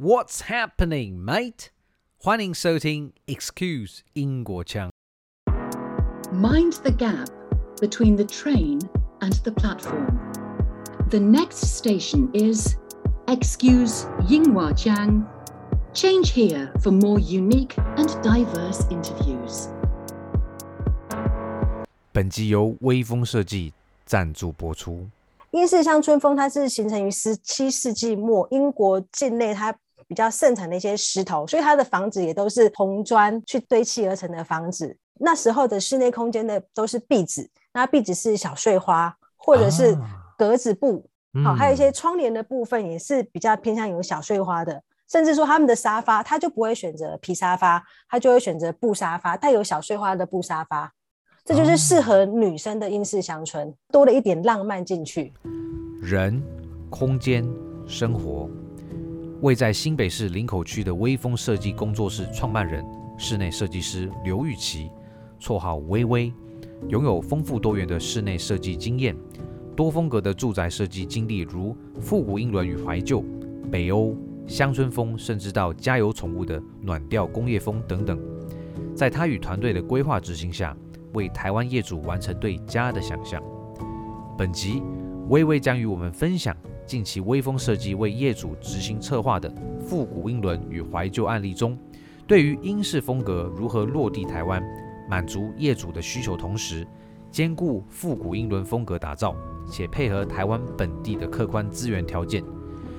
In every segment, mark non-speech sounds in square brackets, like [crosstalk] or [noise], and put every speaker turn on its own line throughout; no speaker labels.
What's happening, mate？欢迎收听 Excuse 英国腔。
Mind the gap between the train and the platform. The next station is Excuse Yinghua Jiang. Change here for more unique and diverse interviews.
本集由微风设计赞助播出。
英式乡村风，它是形成于十七世纪末英国境内，它 比较盛产的一些石头，所以它的房子也都是红砖去堆砌而成的房子。那时候的室内空间的都是壁纸，那壁纸是小碎花或者是格子布，好、啊，还有一些窗帘的部分也是比较偏向有小碎花的，甚至说他们的沙发，他就不会选择皮沙发，他就会选择布沙发，带有小碎花的布沙发。这就是适合女生的英式乡村，多了一点浪漫进去。
人、空间、生活，位在新北市林口区的微风设计工作室创办人、室内设计师刘玉琪，绰号微微，拥有丰富多元的室内设计经验，多风格的住宅设计经历，如复古英伦与怀旧、北欧、乡村风，甚至到家有宠物的暖调工业风等等。在他与团队的规划执行下，为台湾业主完成对家的想象。本集微微将与我们分享近期微风设计为业主执行策划的复古英伦与怀旧案例中，对于英式风格如何落地台湾，满足业主的需求，同时兼顾复古英伦风格打造，且配合台湾本地的客观资源条件。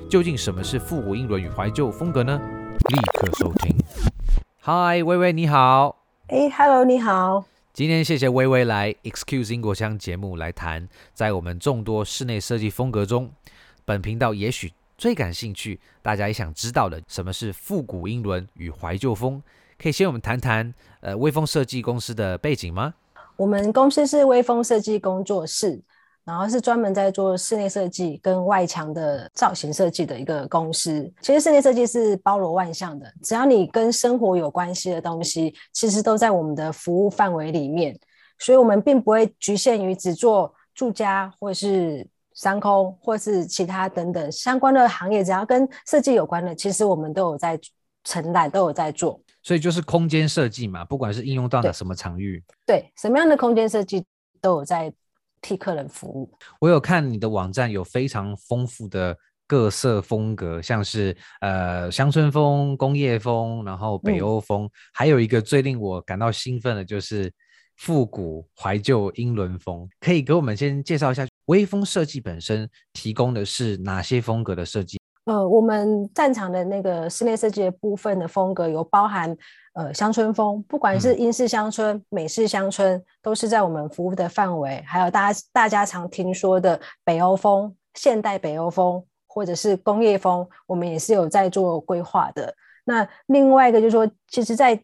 究竟什么是复古英伦与怀旧风格呢？立刻收听。嗨，微微你好。
哎，Hello，你好。
今天谢谢微微来 Excuse 英国腔节目来谈，在我们众多室内设计风格中，本频道也许最感兴趣，大家也想知道的，什么是复古英伦与怀旧风？可以先我们谈谈，呃，微风设计公司的背景吗？
我们公司是微风设计工作室。然后是专门在做室内设计跟外墙的造型设计的一个公司。其实室内设计是包罗万象的，只要你跟生活有关系的东西，其实都在我们的服务范围里面。所以，我们并不会局限于只做住家，或是商空，或是其他等等相关的行业，只要跟设计有关的，其实我们都有在承揽，都有在做。
所以就是空间设计嘛，不管是应用到哪什么场域，
对，对什么样的空间设计都有在。替客人服务。
我有看你的网站，有非常丰富的各色风格，像是呃乡村风、工业风，然后北欧风，嗯、还有一个最令我感到兴奋的就是复古怀旧英伦风。可以给我们先介绍一下微风设计本身提供的是哪些风格的设计？
呃，我们擅长的那个室内设计的部分的风格有包含呃乡村风，不管是英式乡村、嗯、美式乡村，都是在我们服务的范围。还有大家大家常听说的北欧风、现代北欧风，或者是工业风，我们也是有在做规划的。那另外一个就是说，其实在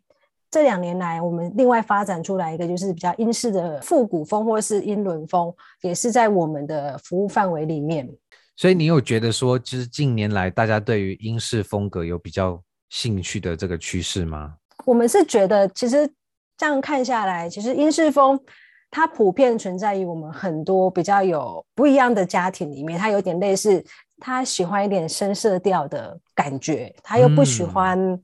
这两年来，我们另外发展出来一个就是比较英式的复古风，或是英伦风，也是在我们的服务范围里面。
所以你有觉得说，就是近年来大家对于英式风格有比较兴趣的这个趋势吗？
我们是觉得，其实这样看下来，其实英式风它普遍存在于我们很多比较有不一样的家庭里面。它有点类似，他喜欢一点深色调的感觉，他又不喜欢，嗯、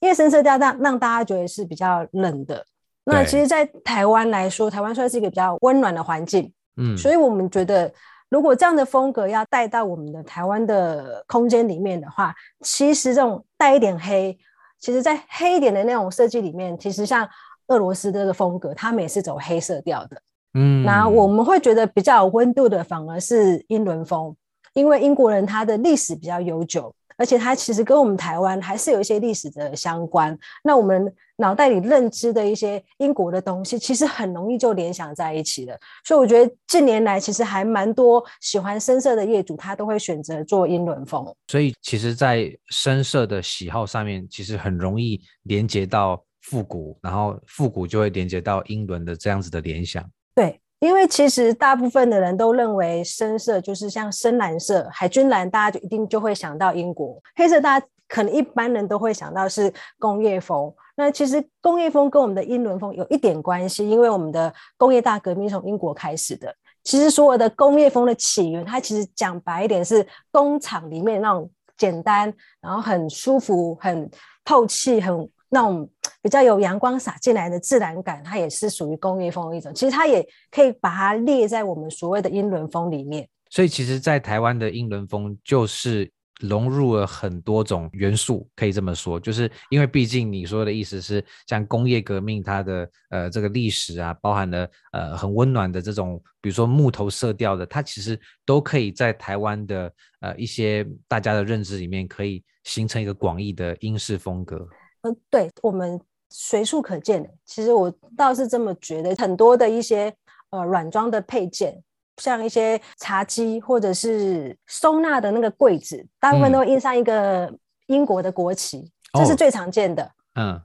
因为深色调让让大家觉得是比较冷的。那其实，在台湾来说，台湾算是一个比较温暖的环境，嗯，所以我们觉得。如果这样的风格要带到我们的台湾的空间里面的话，其实这种带一点黑，其实在黑一点的那种设计里面，其实像俄罗斯这个风格，他们也是走黑色调的。嗯，那我们会觉得比较有温度的，反而是英伦风，因为英国人他的历史比较悠久。而且它其实跟我们台湾还是有一些历史的相关。那我们脑袋里认知的一些英国的东西，其实很容易就联想在一起了。所以我觉得近年来其实还蛮多喜欢深色的业主，他都会选择做英伦风。
所以其实，在深色的喜好上面，其实很容易连接到复古，然后复古就会连接到英伦的这样子的联想。
对。因为其实大部分的人都认为深色就是像深蓝色、海军蓝，大家就一定就会想到英国。黑色大家可能一般人都会想到是工业风。那其实工业风跟我们的英伦风有一点关系，因为我们的工业大革命从英国开始的。其实所有的工业风的起源，它其实讲白一点是工厂里面那种简单，然后很舒服、很透气、很那种比较有阳光洒进来的自然感，它也是属于工业风的一种。其实它也可以把它列在我们所谓的英伦风里面。
所以，其实，在台湾的英伦风就是。融入了很多种元素，可以这么说，就是因为毕竟你说的意思是，像工业革命它的呃这个历史啊，包含了呃很温暖的这种，比如说木头色调的，它其实都可以在台湾的呃一些大家的认知里面，可以形成一个广义的英式风格。
嗯，对，我们随处可见的。其实我倒是这么觉得，很多的一些呃软装的配件。像一些茶几或者是收纳的那个柜子，大部分都会印上一个英国的国旗，嗯、这是最常见的。嗯，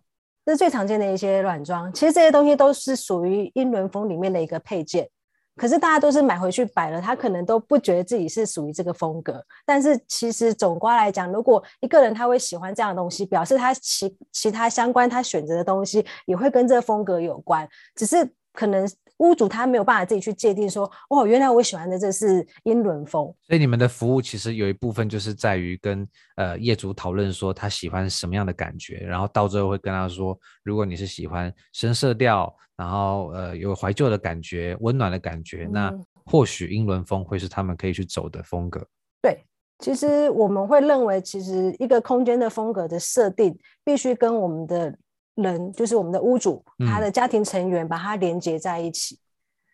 这是最常见的一些软装。其实这些东西都是属于英伦风里面的一个配件，可是大家都是买回去摆了，他可能都不觉得自己是属于这个风格。但是其实总括来讲，如果一个人他会喜欢这样的东西，表示他其其他相关他选择的东西也会跟这个风格有关，只是可能。屋主他没有办法自己去界定说，哦，原来我喜欢的这是英伦风。所
以你们的服务其实有一部分就是在于跟呃业主讨论说他喜欢什么样的感觉，然后到最后会跟他说，如果你是喜欢深色调，然后呃有怀旧的感觉、温暖的感觉，嗯、那或许英伦风会是他们可以去走的风格。
对，其实我们会认为，其实一个空间的风格的设定必须跟我们的。人就是我们的屋主，他的家庭成员把它连接在一起，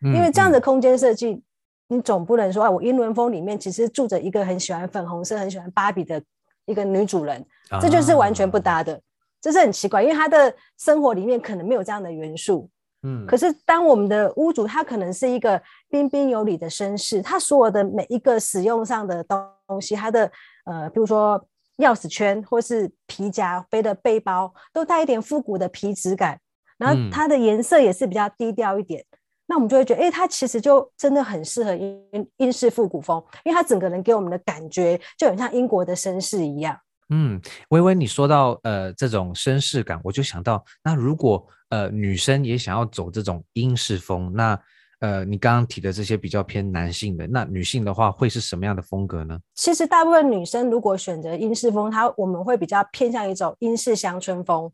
嗯、因为这样的空间设计，嗯、你总不能说啊，我英伦风里面其实住着一个很喜欢粉红色、很喜欢芭比的一个女主人，啊、这就是完全不搭的，这是很奇怪，因为他的生活里面可能没有这样的元素。嗯，可是当我们的屋主他可能是一个彬彬有礼的绅士，他所有的每一个使用上的东西，他的呃，比如说。钥匙圈或是皮夹背的背包都带一点复古的皮质感，然后它的颜色也是比较低调一点，嗯、那我们就会觉得，哎、欸，它其实就真的很适合英英式复古风，因为它整个人给我们的感觉就很像英国的绅士一样。
嗯，薇薇，你说到呃这种绅士感，我就想到，那如果呃女生也想要走这种英式风，那呃，你刚刚提的这些比较偏男性的，那女性的话会是什么样的风格呢？
其实大部分女生如果选择英式风，它我们会比较偏向一种英式乡村风。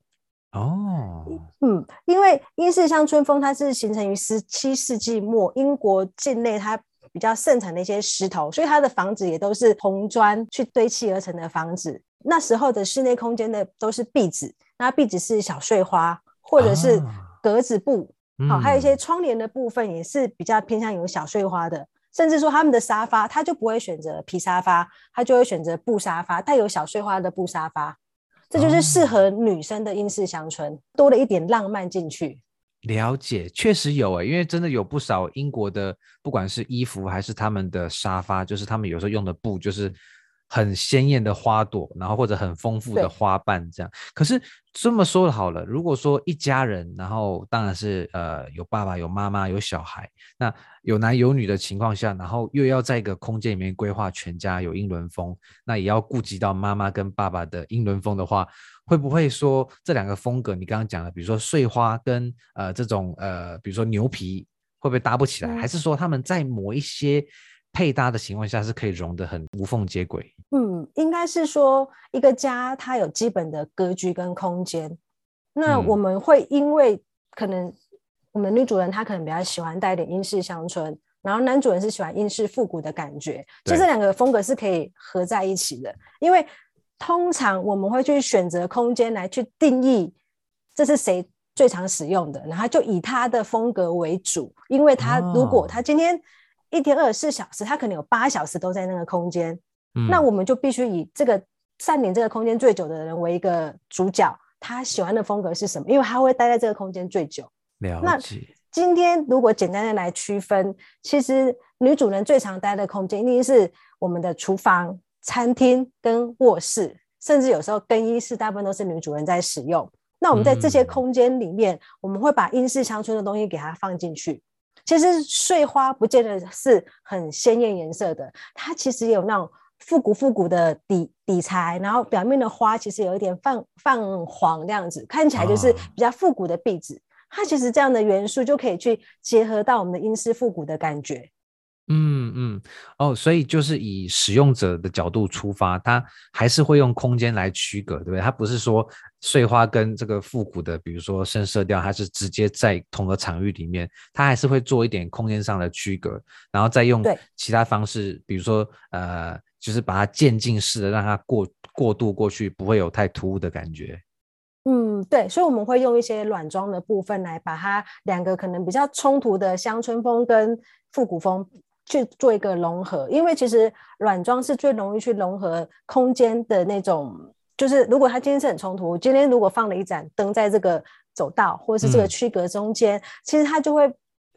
哦，
嗯，因为英式乡村风它是形成于十七世纪末英国境内，它比较盛产的一些石头，所以它的房子也都是红砖去堆砌而成的房子。那时候的室内空间的都是壁纸，那壁纸是小碎花或者是格子布。好，还有一些窗帘的部分也是比较偏向有小碎花的，甚至说他们的沙发，他就不会选择皮沙发，他就会选择布沙发，带有小碎花的布沙发，这就是适合女生的英式乡村，多了一点浪漫进去。
了解，确实有诶，因为真的有不少英国的，不管是衣服还是他们的沙发，就是他们有时候用的布就是。很鲜艳的花朵，然后或者很丰富的花瓣，这样。可是这么说好了，如果说一家人，然后当然是呃有爸爸、有妈妈、有小孩，那有男有女的情况下，然后又要在一个空间里面规划全家有英伦风，那也要顾及到妈妈跟爸爸的英伦风的话，会不会说这两个风格你刚刚讲的，比如说碎花跟呃这种呃比如说牛皮，会不会搭不起来？嗯、还是说他们在某一些配搭的情况下是可以融得很无缝接轨。
嗯，应该是说一个家它有基本的格局跟空间。那我们会因为可能我们女主人她可能比较喜欢带点英式乡村，然后男主人是喜欢英式复古的感觉，就这两个风格是可以合在一起的。因为通常我们会去选择空间来去定义这是谁最常使用的，然后就以他的风格为主。因为他如果他今天。一天二十四小时，他可能有八小时都在那个空间，嗯、那我们就必须以这个占领这个空间最久的人为一个主角，他喜欢的风格是什么？因为他会待在这个空间最久。
了解。
那今天如果简单的来区分，其实女主人最常待的空间一定是我们的厨房、餐厅跟卧室，甚至有时候更衣室，大部分都是女主人在使用。那我们在这些空间里面，嗯、我们会把英式乡村的东西给它放进去。其实碎花不见得是很鲜艳颜色的，它其实有那种复古复古的底底材，然后表面的花其实有一点泛泛黄这样子，看起来就是比较复古的壁纸。哦、它其实这样的元素就可以去结合到我们的英式复古的感觉。
嗯嗯哦，所以就是以使用者的角度出发，它还是会用空间来区隔，对不对？它不是说碎花跟这个复古的，比如说深色调，它是直接在同个场域里面，它还是会做一点空间上的区隔，然后再用其他方式，比如说呃，就是把它渐进式的让它过过渡过去，不会有太突兀的感觉。
嗯，对，所以我们会用一些软装的部分来把它两个可能比较冲突的乡村风跟复古风。去做一个融合，因为其实软装是最容易去融合空间的那种。就是如果它今天是很冲突，今天如果放了一盏灯在这个走道或者是这个区隔中间，嗯、其实它就会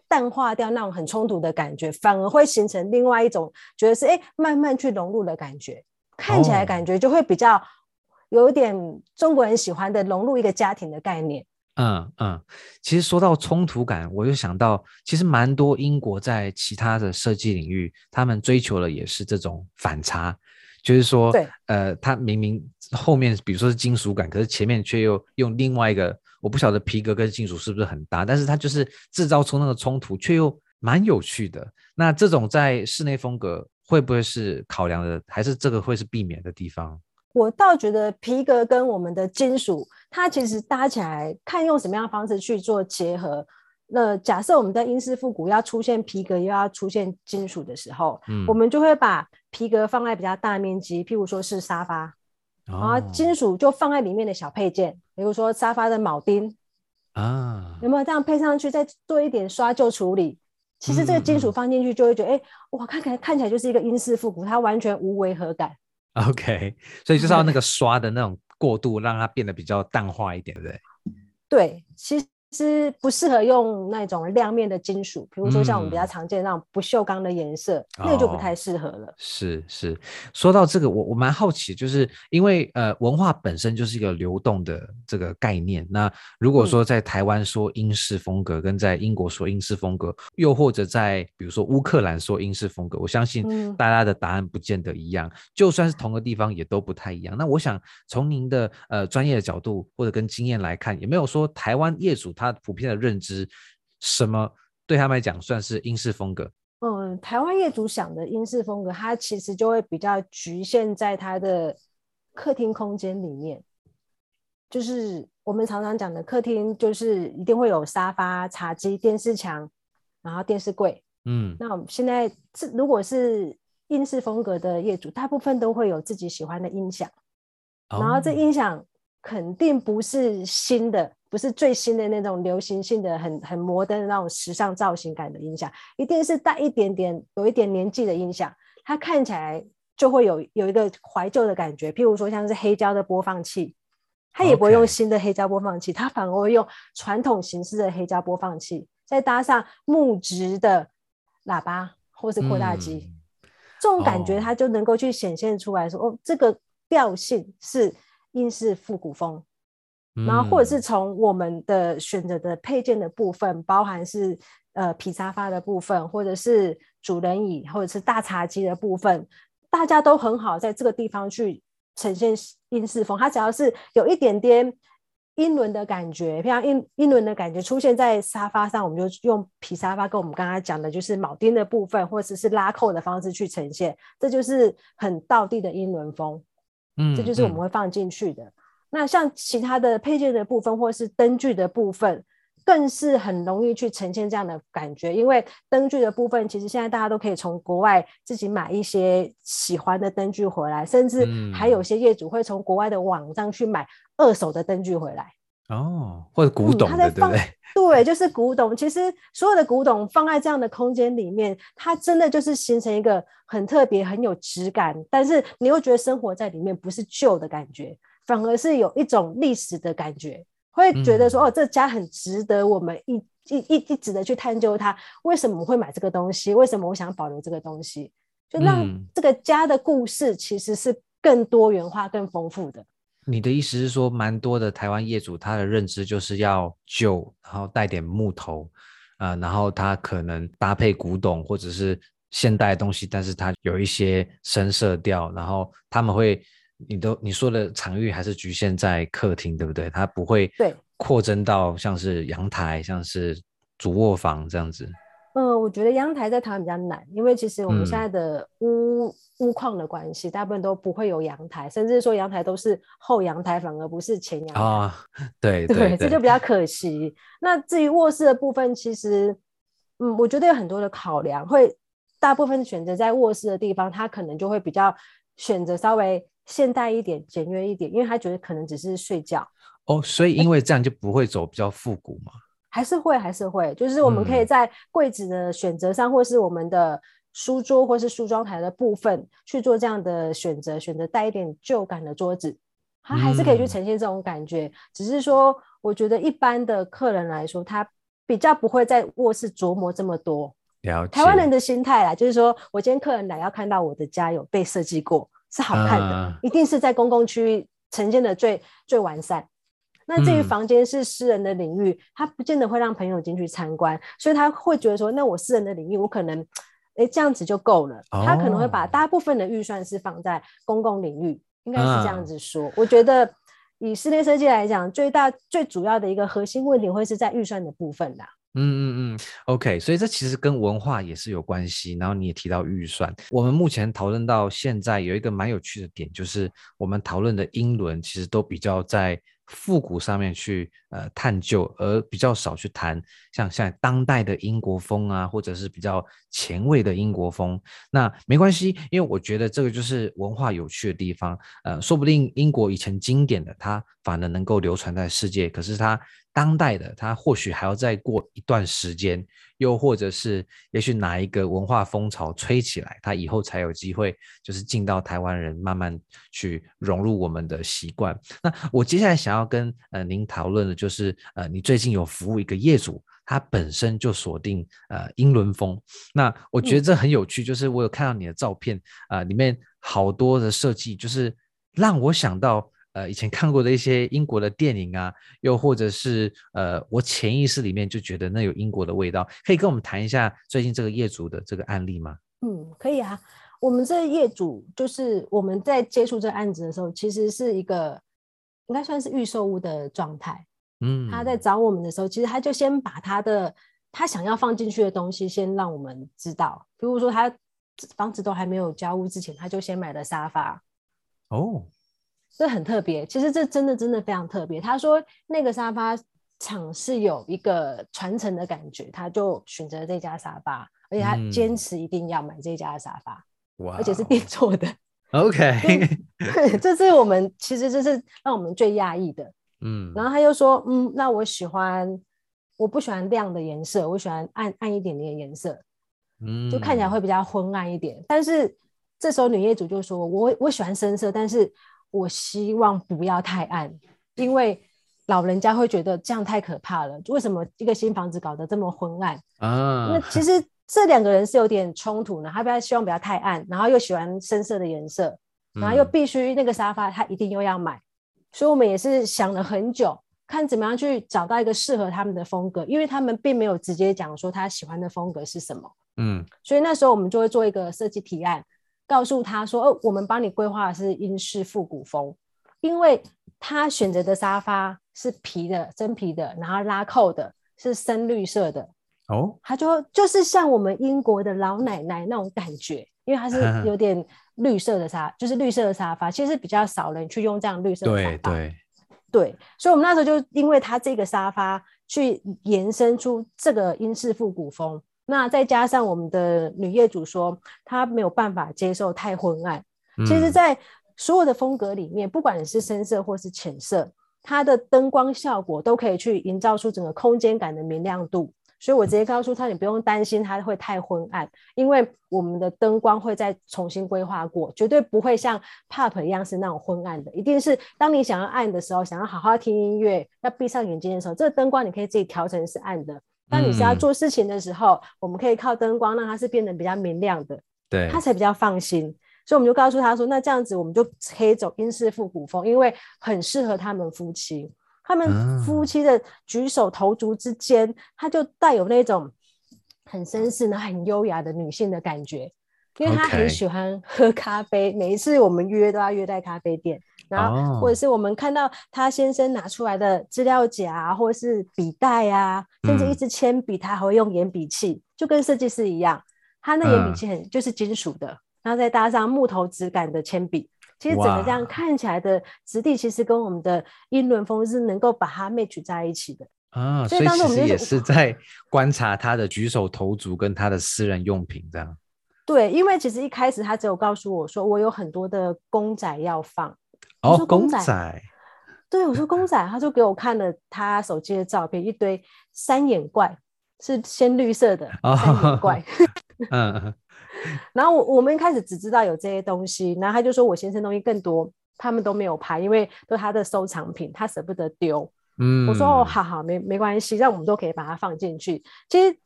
淡化掉那种很冲突的感觉，反而会形成另外一种觉得是哎慢慢去融入的感觉，看起来感觉就会比较有点中国人喜欢的融入一个家庭的概念。
嗯嗯，其实说到冲突感，我就想到，其实蛮多英国在其他的设计领域，他们追求的也是这种反差，就是说，对，呃，它明明后面比如说是金属感，可是前面却又用另外一个，我不晓得皮革跟金属是不是很搭，但是它就是制造出那个冲突，却又蛮有趣的。那这种在室内风格会不会是考量的，还是这个会是避免的地方？
我倒觉得皮革跟我们的金属，它其实搭起来看用什么样的方式去做结合。那假设我们在英式复古要出现皮革又要出现金属的时候，嗯，我们就会把皮革放在比较大面积，譬如说是沙发，哦，然后金属就放在里面的小配件，比如说沙发的铆钉啊，有没有这样配上去，再做一点刷旧处理？其实这个金属放进去就会觉得，哎，哇，看起来看起来就是一个英式复古，它完全无违和感。
OK，所以就是要那个刷的那种过度，让它变得比较淡化一点，对不对？
对，其实。是不适合用那种亮面的金属，比如说像我们比较常见的那种不锈钢的颜色，嗯、那就不太适合了。哦、
是是，说到这个，我我蛮好奇，就是因为呃文化本身就是一个流动的这个概念。那如果说在台湾说英式风格，跟在英国说英式风格，嗯、又或者在比如说乌克兰说英式风格，我相信大家的答案不见得一样。嗯、就算是同个地方，也都不太一样。那我想从您的呃专业的角度或者跟经验来看，有没有说台湾业主他普遍的认知，什么对他们来讲算是英式风格？
嗯，台湾业主想的英式风格，它其实就会比较局限在它的客厅空间里面。就是我们常常讲的客厅，就是一定会有沙发、茶几、电视墙，然后电视柜。嗯，那我们现在是如果是英式风格的业主，大部分都会有自己喜欢的音响，哦、然后这音响肯定不是新的。不是最新的那种流行性的很很摩登的那种时尚造型感的音响，一定是带一点点有一点年纪的音响，它看起来就会有有一个怀旧的感觉。譬如说像是黑胶的播放器，它也不会用新的黑胶播放器它反而会用传统形式的黑胶播放器，再搭上木质的喇叭或是扩大机，嗯、这种感觉它就能够去显现出来说，哦，哦，这个调性是英式复古风。然后，或者是从我们的选择的配件的部分，嗯、包含是呃皮沙发的部分，或者是主人椅，或者是大茶几的部分，大家都很好在这个地方去呈现英式风。它只要是有一点点英伦的感觉，像英英伦的感觉出现在沙发上，我们就用皮沙发，跟我们刚刚讲的就是铆钉的部分，或者是拉扣的方式去呈现，这就是很道地的英伦风。嗯，这就是我们会放进去的。嗯那像其他的配件的部分，或是灯具的部分，更是很容易去呈现这样的感觉。因为灯具的部分，其实现在大家都可以从国外自己买一些喜欢的灯具回来，甚至还有些业主会从国外的网上去买二手的灯具回来。
哦，或者古董的，对不
对？[laughs] 对，就是古董。其实所有的古董放在这样的空间里面，它真的就是形成一个很特别、很有质感，但是你又觉得生活在里面不是旧的感觉。反而是有一种历史的感觉，会觉得说、嗯、哦，这家很值得我们一一一一直的去探究它。为什么我会买这个东西？为什么我想保留这个东西？就让这个家的故事其实是更多元化、更丰富的。
你的意思是说，蛮多的台湾业主他的认知就是要旧，然后带点木头啊、呃，然后他可能搭配古董或者是现代的东西，但是他有一些深色调，然后他们会。你都你说的场域还是局限在客厅，对不对？它不会扩增到像是阳台、像是主卧房这样子。
嗯，我觉得阳台在台湾比较难，因为其实我们现在的屋、嗯、屋况的关系，大部分都不会有阳台，甚至说阳台都是后阳台，反而不是前阳台。
啊，对对，[laughs] 对，对，
这就比较可惜。那至于卧室的部分，其实，嗯，我觉得有很多的考量，会大部分选择在卧室的地方，它可能就会比较选择稍微现代一点、简约一点，因为他觉得可能只是睡觉。
哦，所以因为这样就不会走比较复古嘛。
还是会，还是会，就是我们可以在柜子的选择上，嗯、或是我们的书桌或是梳妆台的部分去做这样的选择，选择带一点旧感的桌子，它还是可以去呈现这种感觉。嗯、只是说，我觉得一般的客人来说，他比较不会在卧室琢磨这么多。
了解。
台湾人的心态啦，就是说我今天客人来要看到我的家有被设计过，是好看的，嗯、一定是在公共区域呈现的最最完善。那至于房间是私人的领域，嗯、他不见得会让朋友进去参观，所以他会觉得说，那我私人的领域，我可能，哎，这样子就够了。哦、他可能会把大部分的预算是放在公共领域，应该是这样子说。啊、我觉得以室内设计来讲，最大最主要的一个核心问题会是在预算的部分啦。
嗯嗯嗯，OK，所以这其实跟文化也是有关系。然后你也提到预算，我们目前讨论到现在有一个蛮有趣的点，就是我们讨论的英伦其实都比较在。复古上面去呃探究，而比较少去谈像像当代的英国风啊，或者是比较前卫的英国风。那没关系，因为我觉得这个就是文化有趣的地方。呃，说不定英国以前经典的，它反而能够流传在世界，可是它。当代的他或许还要再过一段时间，又或者是也许哪一个文化风潮吹起来，他以后才有机会，就是进到台湾人慢慢去融入我们的习惯。那我接下来想要跟呃您讨论的就是呃你最近有服务一个业主，他本身就锁定呃英伦风。那我觉得这很有趣，就是我有看到你的照片啊，呃，里面好多的设计，就是让我想到。呃，以前看过的一些英国的电影啊，又或者是呃，我潜意识里面就觉得那有英国的味道，可以跟我们谈一下最近这个业主的这个案例吗？
嗯，可以啊。我们这业主就是我们在接触这个案子的时候，其实是一个应该算是预售屋的状态。嗯，他在找我们的时候，其实他就先把他的他想要放进去的东西先让我们知道，比如说他房子都还没有交屋之前，他就先买了沙发。哦。这很特别，其实这真的真的非常特别。他说那个沙发厂是有一个传承的感觉，他就选择这家沙发，而且他坚持一定要买这家的沙发，哇、嗯，而且是定做的。
OK，[laughs]
这是我们其实这是让我们最讶异的。嗯，然后他又说，嗯，那我喜欢，我不喜欢亮的颜色，我喜欢暗暗一点点的颜色，嗯，就看起来会比较昏暗一点。但是这时候女业主就说，我我喜欢深色，但是。我希望不要太暗，因为老人家会觉得这样太可怕了。为什么一个新房子搞得这么昏暗啊？那其实这两个人是有点冲突呢。他比较希望不要太暗，然后又喜欢深色的颜色，然后又必须那个沙发他一定又要买。嗯、所以我们也是想了很久，看怎么样去找到一个适合他们的风格，因为他们并没有直接讲说他喜欢的风格是什么。嗯，所以那时候我们就会做一个设计提案。告诉他说：“哦，我们帮你规划的是英式复古风，因为他选择的沙发是皮的，真皮的，然后拉扣的，是深绿色的。哦，他就就是像我们英国的老奶奶那种感觉，因为它是 [laughs] 有点绿色的沙，就是绿色的沙发，其实比较少人去用这样绿色的沙发。对对对，所以我们那时候就因为他这个沙发去延伸出这个英式复古风。”那再加上我们的女业主说，她没有办法接受太昏暗。嗯、其实，在所有的风格里面，不管你是深色或是浅色，它的灯光效果都可以去营造出整个空间感的明亮度。所以我直接告诉她，你不用担心它会太昏暗，因为我们的灯光会再重新规划过，绝对不会像 pub 一样是那种昏暗的。一定是当你想要暗的时候，想要好好听音乐，要闭上眼睛的时候，这个灯光你可以自己调成是暗的。当你是要做事情的时候，嗯、我们可以靠灯光让它是变得比较明亮的，对，他才比较放心。所以我们就告诉他说，那这样子我们就可以走英式复古风，因为很适合他们夫妻。他们夫妻的举手投足之间，他就带有那种很绅士呢、很优雅的女性的感觉。因为他很喜欢喝咖啡.每一次我们约都要约在咖啡店。然后，或者是我们看到他先生拿出来的资料夹，或者是笔袋啊，甚至一支铅笔，他还会用眼笔器，嗯、就跟设计师一样，他那眼笔其实很就是金属的，嗯、然后再搭上木头质感的铅笔，其实整个这样看起来的质地，其实跟我们的英伦风是能够把它 match 在一起的。
啊，所以当时我们也是在观察他的举手投足跟他的私人用品这样。
对，因为其实一开始他只有告诉我说，我有很多的公仔要放。
哦，
公仔。
公仔
对，我说公仔，他就给我看了他手机的照片，一堆三眼怪，是鲜绿色的三眼怪。[laughs] 嗯。[laughs] 然后我我们一开始只知道有这些东西，然后他就说我先生东西更多，他们都没有拍，因为都是他的收藏品，他舍不得丢。嗯，我说哦，好好，没没关系，让我们都可以把它放进去。其实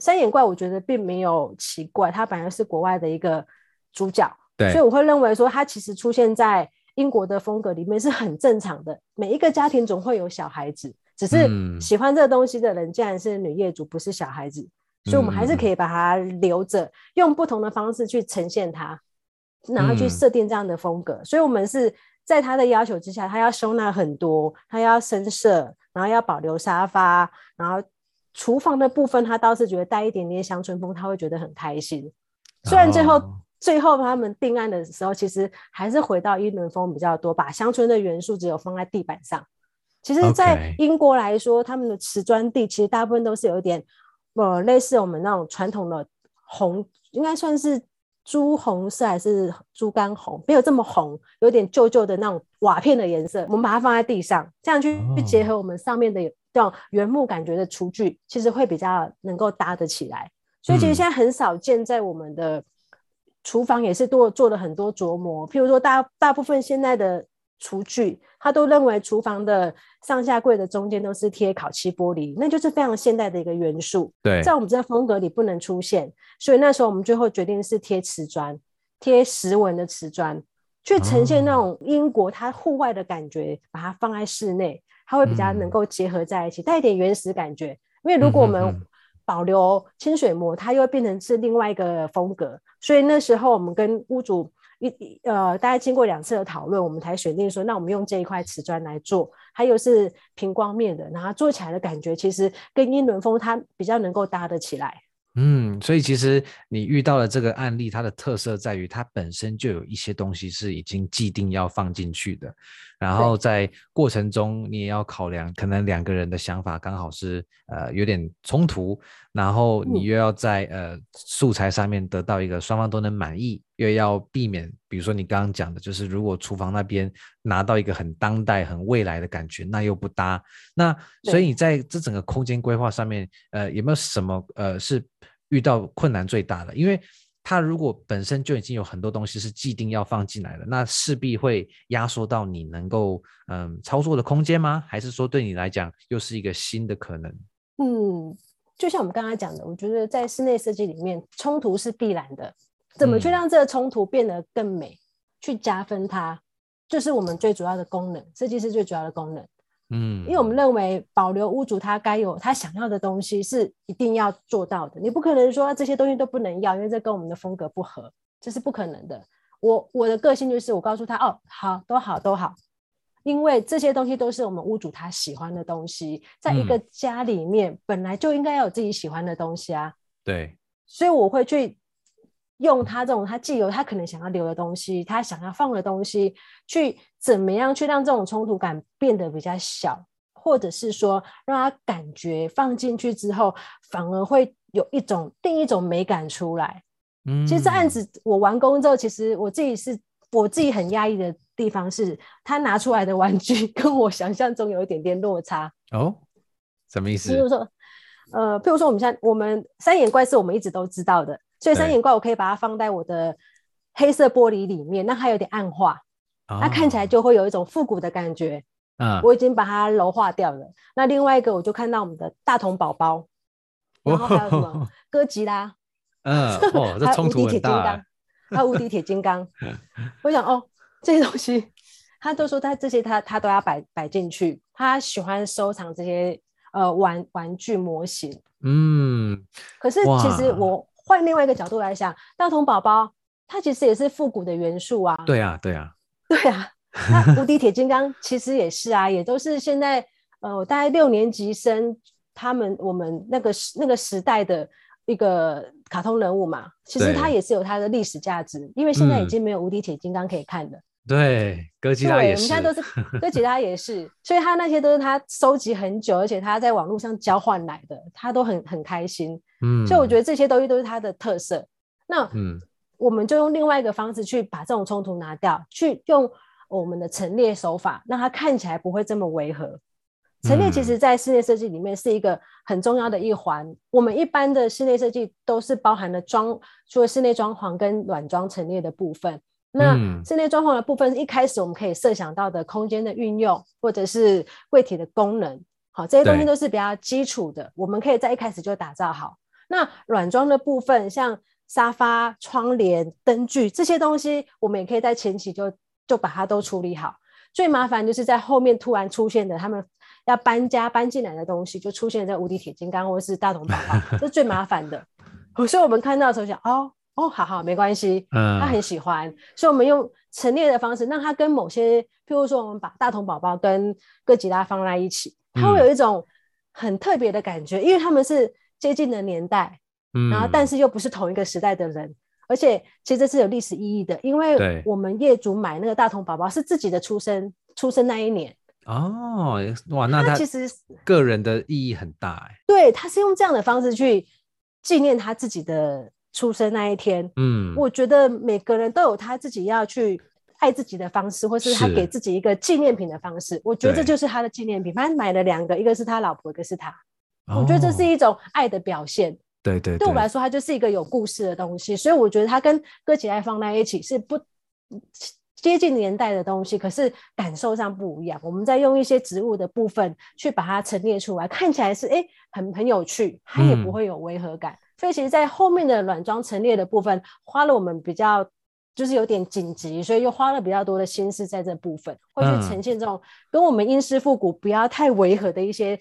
三眼怪，我觉得并没有奇怪，它本来是国外的一个主角，对，所以我会认为说，它其实出现在英国的风格里面是很正常的。每一个家庭总会有小孩子，只是喜欢这个东西的人，竟然是女业主，不是小孩子，所以我们还是可以把它留着，用不同的方式去呈现它，然后去设定这样的风格。所以我们是。在他的要求之下，他要收纳很多，他要深色，然后要保留沙发，然后厨房的部分他倒是觉得带一点点乡村风，他会觉得很开心。虽然最后、oh. 最后他们定案的时候，其实还是回到英伦风比较多，把乡村的元素只有放在地板上。其实，在英国来说.他们的瓷砖地其实大部分都是有一点呃类似我们那种传统的红，应该算是。朱红色还是猪肝红，没有这么红，有点旧旧的那种瓦片的颜色。我们把它放在地上，这样去去结合我们上面的这种原木感觉的厨具，其实会比较能够搭得起来。所以其实现在很少见，在我们的厨房也是多做了很多琢磨。譬如说大，大大部分现在的。厨具，他都认为厨房的上下柜的中间都是贴烤漆玻璃，那就是非常现代的一个元素。
对，
在我们这个风格里不能出现，所以那时候我们最后决定是贴瓷砖，贴石纹的瓷砖，去呈现那种英国它户外的感觉，把它放在室内，它会比较能够结合在一起，带一点原始感觉。因为如果我们保留清水模，它又变成是另外一个风格，所以那时候我们跟屋主。一呃，大概经过两次的讨论，我们才选定说，那我们用这一块瓷砖来做，它又是平光面的，然后做起来的感觉其实跟英伦风它比较能够搭得起来。
嗯，所以其实你遇到的这个案例，它的特色在于它本身就有一些东西是已经既定要放进去的，然后在过程中你也要考量，可能两个人的想法刚好是呃有点冲突，然后你又要在、嗯、呃素材上面得到一个双方都能满意，又要避免，比如说你刚刚讲的，就是如果厨房那边拿到一个很当代、很未来的感觉，那又不搭。那所以你在这整个空间规划上面，呃，有没有什么呃是？遇到困难最大的，因为它如果本身就已经有很多东西是既定要放进来的，那势必会压缩到你能够嗯操作的空间吗？还是说对你来讲又是一个新的可能？
嗯，就像我们刚刚讲的，我觉得在室内设计里面，冲突是必然的。怎么去让这个冲突变得更美，嗯、去加分它，就是我们最主要的功能，设计师最主要的功能。嗯，因为我们认为保留屋主他该有他想要的东西是一定要做到的，你不可能说这些东西都不能要，因为这跟我们的风格不合，这是不可能的。我我的个性就是我告诉他哦，好，都好都好，因为这些东西都是我们屋主他喜欢的东西，在一个家里面本来就应该要有自己喜欢的东西啊。
对，
所以我会去。用他这种他既有他可能想要留的东西，他想要放的东西，去怎么样去让这种冲突感变得比较小，或者是说让他感觉放进去之后，反而会有一种另一种美感出来。嗯，其实这案子我完工之后，其实我自己是我自己很压抑的地方是，他拿出来的玩具跟我想象中有一点点落差。
哦，什么意思？
比如说，呃，譬如说我们现在我们三眼怪是我们一直都知道的。所以三眼怪，我可以把它放在我的黑色玻璃里面，那它有点暗化，哦、那看起来就会有一种复古的感觉。嗯，我已经把它柔化掉了。那另外一个，我就看到我们的大同宝宝，然后还有什么、哦、哥吉拉，
嗯，哦，这冲突很大。
还有无敌铁金刚，[laughs] 我想哦，这些东西，他都说他这些他他都要摆摆进去，他喜欢收藏这些呃玩玩具模型。嗯，可是其实我。换另外一个角度来想，大童宝宝它其实也是复古的元素啊。
对啊，对啊，[laughs]
对啊。那无敌铁金刚其实也是啊，也都是现在呃，大概六年级生他们我们那个时那个时代的一个卡通人物嘛，其实它也是有它的历史价值，因为现在已经没有无敌铁金刚可以看了。
对，哥吉拉也是。
我们现在都是哥吉拉也是，所以他那些都是他收集很久，而且他在网络上交换来的，他都很很开心。嗯，所以我觉得这些东西都是他的特色。那嗯，我们就用另外一个方式去把这种冲突拿掉，去用我们的陈列手法，让它看起来不会这么违和。陈列其实在室内设计里面是一个很重要的一环。嗯、我们一般的室内设计都是包含了装，除了室内装潢跟软装陈列的部分。那室内装潢的部分，一开始我们可以设想到的空间的运用，或者是柜体的功能，好，这些东西都是比较基础的，我们可以在一开始就打造好。那软装的部分，像沙发、窗帘、灯具这些东西，我们也可以在前期就就把它都处理好。最麻烦就是在后面突然出现的，他们要搬家搬进来的东西，就出现在无敌铁金刚或是大同宝宝，这是最麻烦的。[laughs] 所以我们看到的时候想，哦。哦，好好，没关系，嗯，他很喜欢，所以我们用陈列的方式，让他跟某些，譬如说，我们把大童宝宝跟哥吉拉放在一起，他会有一种很特别的感觉，嗯，因为他们是接近的年代，嗯，然后但是又不是同一个时代的人，而且其实是有历史意义的，因为我们业主买那个大童宝宝是自己的出生，出生那一年，
哦，哇，那他其实个人的意义很大，哎，
对，他是用这样的方式去纪念他自己的。出生那一天，嗯，我觉得每个人都有他自己要去爱自己的方式，或是他给自己一个纪念品的方式。我觉得这就是他的纪念品。反正买了两个，一个是他老婆，一个是他。哦。我觉得这是一种爱的表现。
对对对，
对我来说，它就是一个有故事的东西。所以我觉得它跟哥吉爱放在一起是不接近年代的东西，可是感受上不一样。我们在用一些植物的部分去把它陈列出来，看起来是哎很很有趣，它也不会有违和感。嗯所以其实，在后面的软装陈列的部分，花了我们比较就是有点紧急，所以又花了比较多的心思在这部分，会去呈现这种跟我们英式复古不要太违和的一些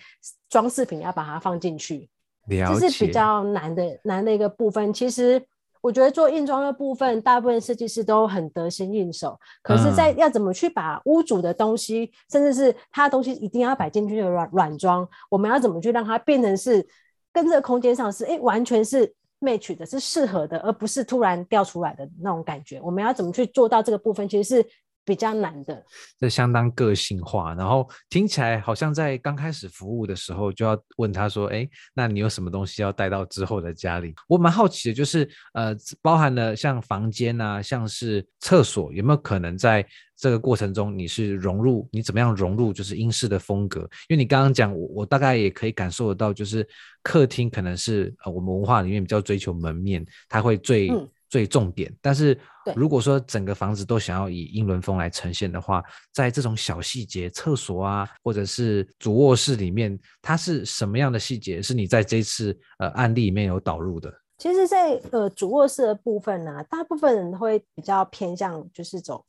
装饰品，要把它放进去，这是比较难的难的一个部分。其实我觉得做硬装的部分，大部分设计师都很得心应手，可是，在要怎么去把屋主的东西，甚至是他的东西一定要摆进去的软软装，我们要怎么去让它变成是。跟这个空间上是哎，完全是 match 的，是适合的，而不是突然掉出来的那种感觉。我们要怎么去做到这个部分，其实是比较难的。
这相当个性化，然后听起来好像在刚开始服务的时候就要问他说：“哎，那你有什么东西要带到之后的家里？”我蛮好奇的，就是呃，包含了像房间啊，像是厕所，有没有可能在这个过程中，你是融入，你怎么样融入就是英式的风格？因为你刚刚讲，我我大概也可以感受得到，就是客厅可能是呃我们文化里面比较追求门面，它会最、嗯、最重点。但是如果说整个房子都想要以英伦风来呈现的话，在这种小细节，厕所啊，或者是主卧室里面，它是什么样的细节？是你在这次呃案例里面有导入的？
其实在，在呃主卧室的部分呢、啊，大部分人会比较偏向就是走。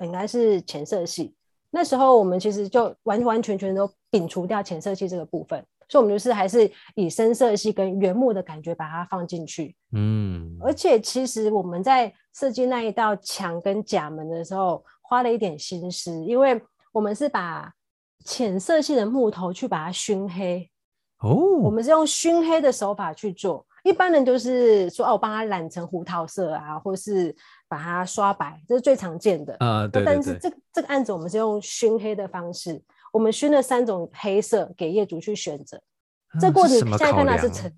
应该是浅色系，那时候我们其实就完完全全都摒除掉浅色系这个部分，所以我们就是还是以深色系跟原木的感觉把它放进去。嗯，而且其实我们在设计那一道墙跟甲门的时候，花了一点心思，因为我们是把浅色系的木头去把它熏黑。哦，我们是用熏黑的手法去做。一般人就是说，哦，我帮他染成胡桃色啊，或是把它刷白，这是最常见的。啊，对，对，对。但是这个这个案子我们是用熏黑的方式，我们熏了三种黑色给业主去选择。嗯、这过程现在看到是成，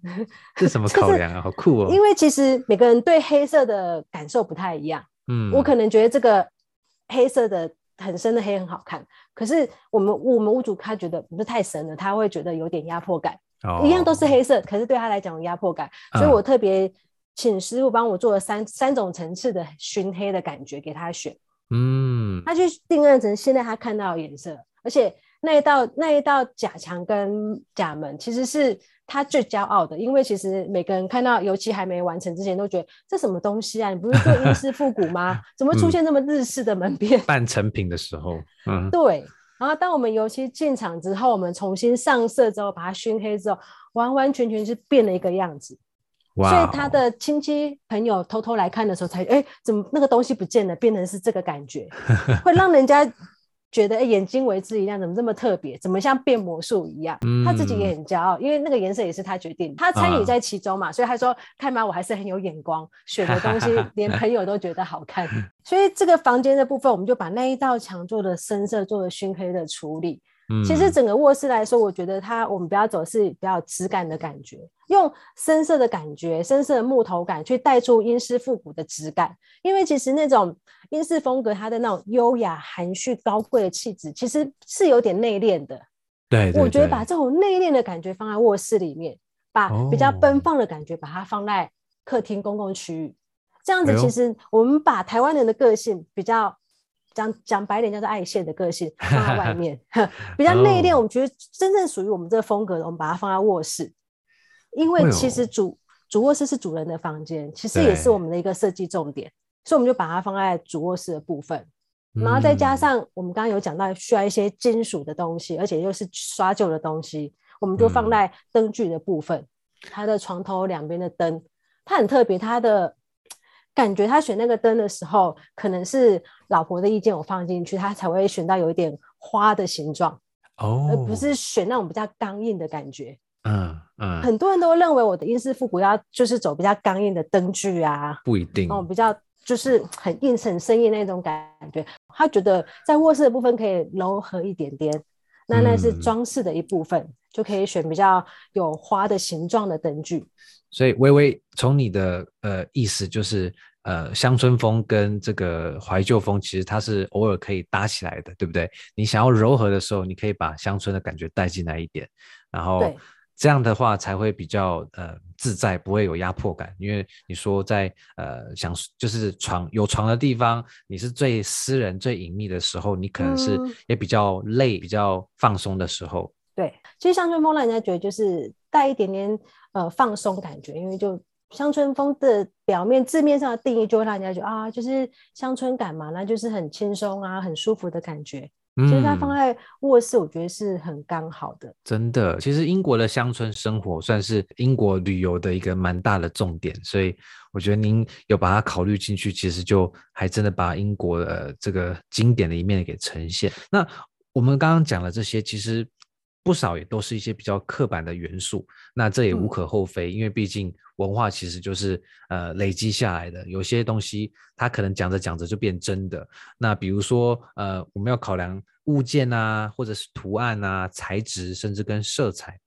是什么 [laughs] 考量啊？好酷哦！
因为其实每个人对黑色的感受不太一样。嗯，我可能觉得这个黑色的很深的黑很好看，可是我们我们屋主他觉得不是太深了，他会觉得有点压迫感。Oh. 一样都是黑色，可是对他来讲有压迫感，所以我特别请师傅帮我做了三三种层次的熏黑的感觉给他选。嗯，他去定案成现在他看到的颜色，而且那一道那一道假墙跟假门其实是他最骄傲的，因为其实每个人看到油漆还没完成之前都觉得这什么东西啊？你不是做英式复古吗？[laughs] 怎么出现这么日式的门边？
半成品的时候，嗯，[laughs]
对。然后，当我们油漆进场之后，我们重新上色之后，把它熏黑之后，完完全全是变了一个样子。所以他的亲戚朋友偷偷来看的时候才，才哎，怎么那个东西不见了，变成是这个感觉，[laughs] 会让人家觉得哎，眼睛为之一亮，怎么这么特别？怎么像变魔术一样？嗯、他自己也很骄傲，因为那个颜色也是他决定，他参与在其中嘛，啊、所以他说：“看嘛，我还是很有眼光，选的东西 [laughs] 连朋友都觉得好看。”所以这个房间的部分，我们就把那一道墙做的深色，做了熏黑的处理。嗯、其实整个卧室来说，我觉得它我们不要走是比较质感的感觉，用深色的感觉、深色的木头感去带出英式复古的质感。因为其实那种英式风格，它的那种优雅、含蓄、高贵的气质，其实是有点内敛的。
对，对，对，
我觉得把这种内敛的感觉放在卧室里面，把比较奔放的感觉把它放在客厅公共区域，这样子其实我们把台湾人的个性比较。讲讲白点叫做爱线的个性 [laughs] 放在外面，比较内敛。我们觉得真正属于我们这个风格的，我们把它放在卧室，因为其实主主卧室是主人的房间，其实也是我们的一个设计重点，所以我们就把它放在主卧室的部分。然后再加上我们刚刚有讲到需要一些金属的东西，而且又是刷旧的东西，我们就放在灯具的部分。它的床头两边的灯，它很特别，它的。感觉他选那个灯的时候，可能是老婆的意见，我放进去，他才会选到有一点花的形状，哦，而不是选那种比较刚硬的感觉。嗯嗯，很多人都认为我的英式复古要就是走比较刚硬的灯具啊，
不一定
哦，比较就是很硬很生硬那种感觉。他觉得在卧室的部分可以柔和一点点，那那是装饰的一部分，嗯、就可以选比较有花的形状的灯具。
所以微微从你的呃意思就是。呃，乡村风跟这个怀旧风，其实它是偶尔可以搭起来的，对不对？你想要柔和的时候，你可以把乡村的感觉带进来一点，然后这样的话才会比较呃自在，不会有压迫感。因为你说在呃想就是床有床的地方，你是最私人、最隐秘的时候，你可能是也比较累、嗯、比较放松的时候。
对，其实乡村风让人家觉得就是带一点点呃放松感觉，因为就。乡村风的表面字面上的定义，就会让人家觉得啊，就是乡村感嘛，那就是很轻松啊，很舒服的感觉。其实它放在卧室，我觉得是很刚好的。
真的，其实英国的乡村生活算是英国旅游的一个蛮大的重点，所以我觉得您有把它考虑进去，其实就还真的把英国的这个经典的一面给呈现。那我们刚刚讲了这些，其实。不少也都是一些比较刻板的元素，那这也无可厚非，嗯、因为毕竟文化其实就是呃累积下来的，有些东西它可能讲着讲着就变真的。那比如说呃，我们要考量物件啊，或者是图案啊、材质，甚至跟色彩。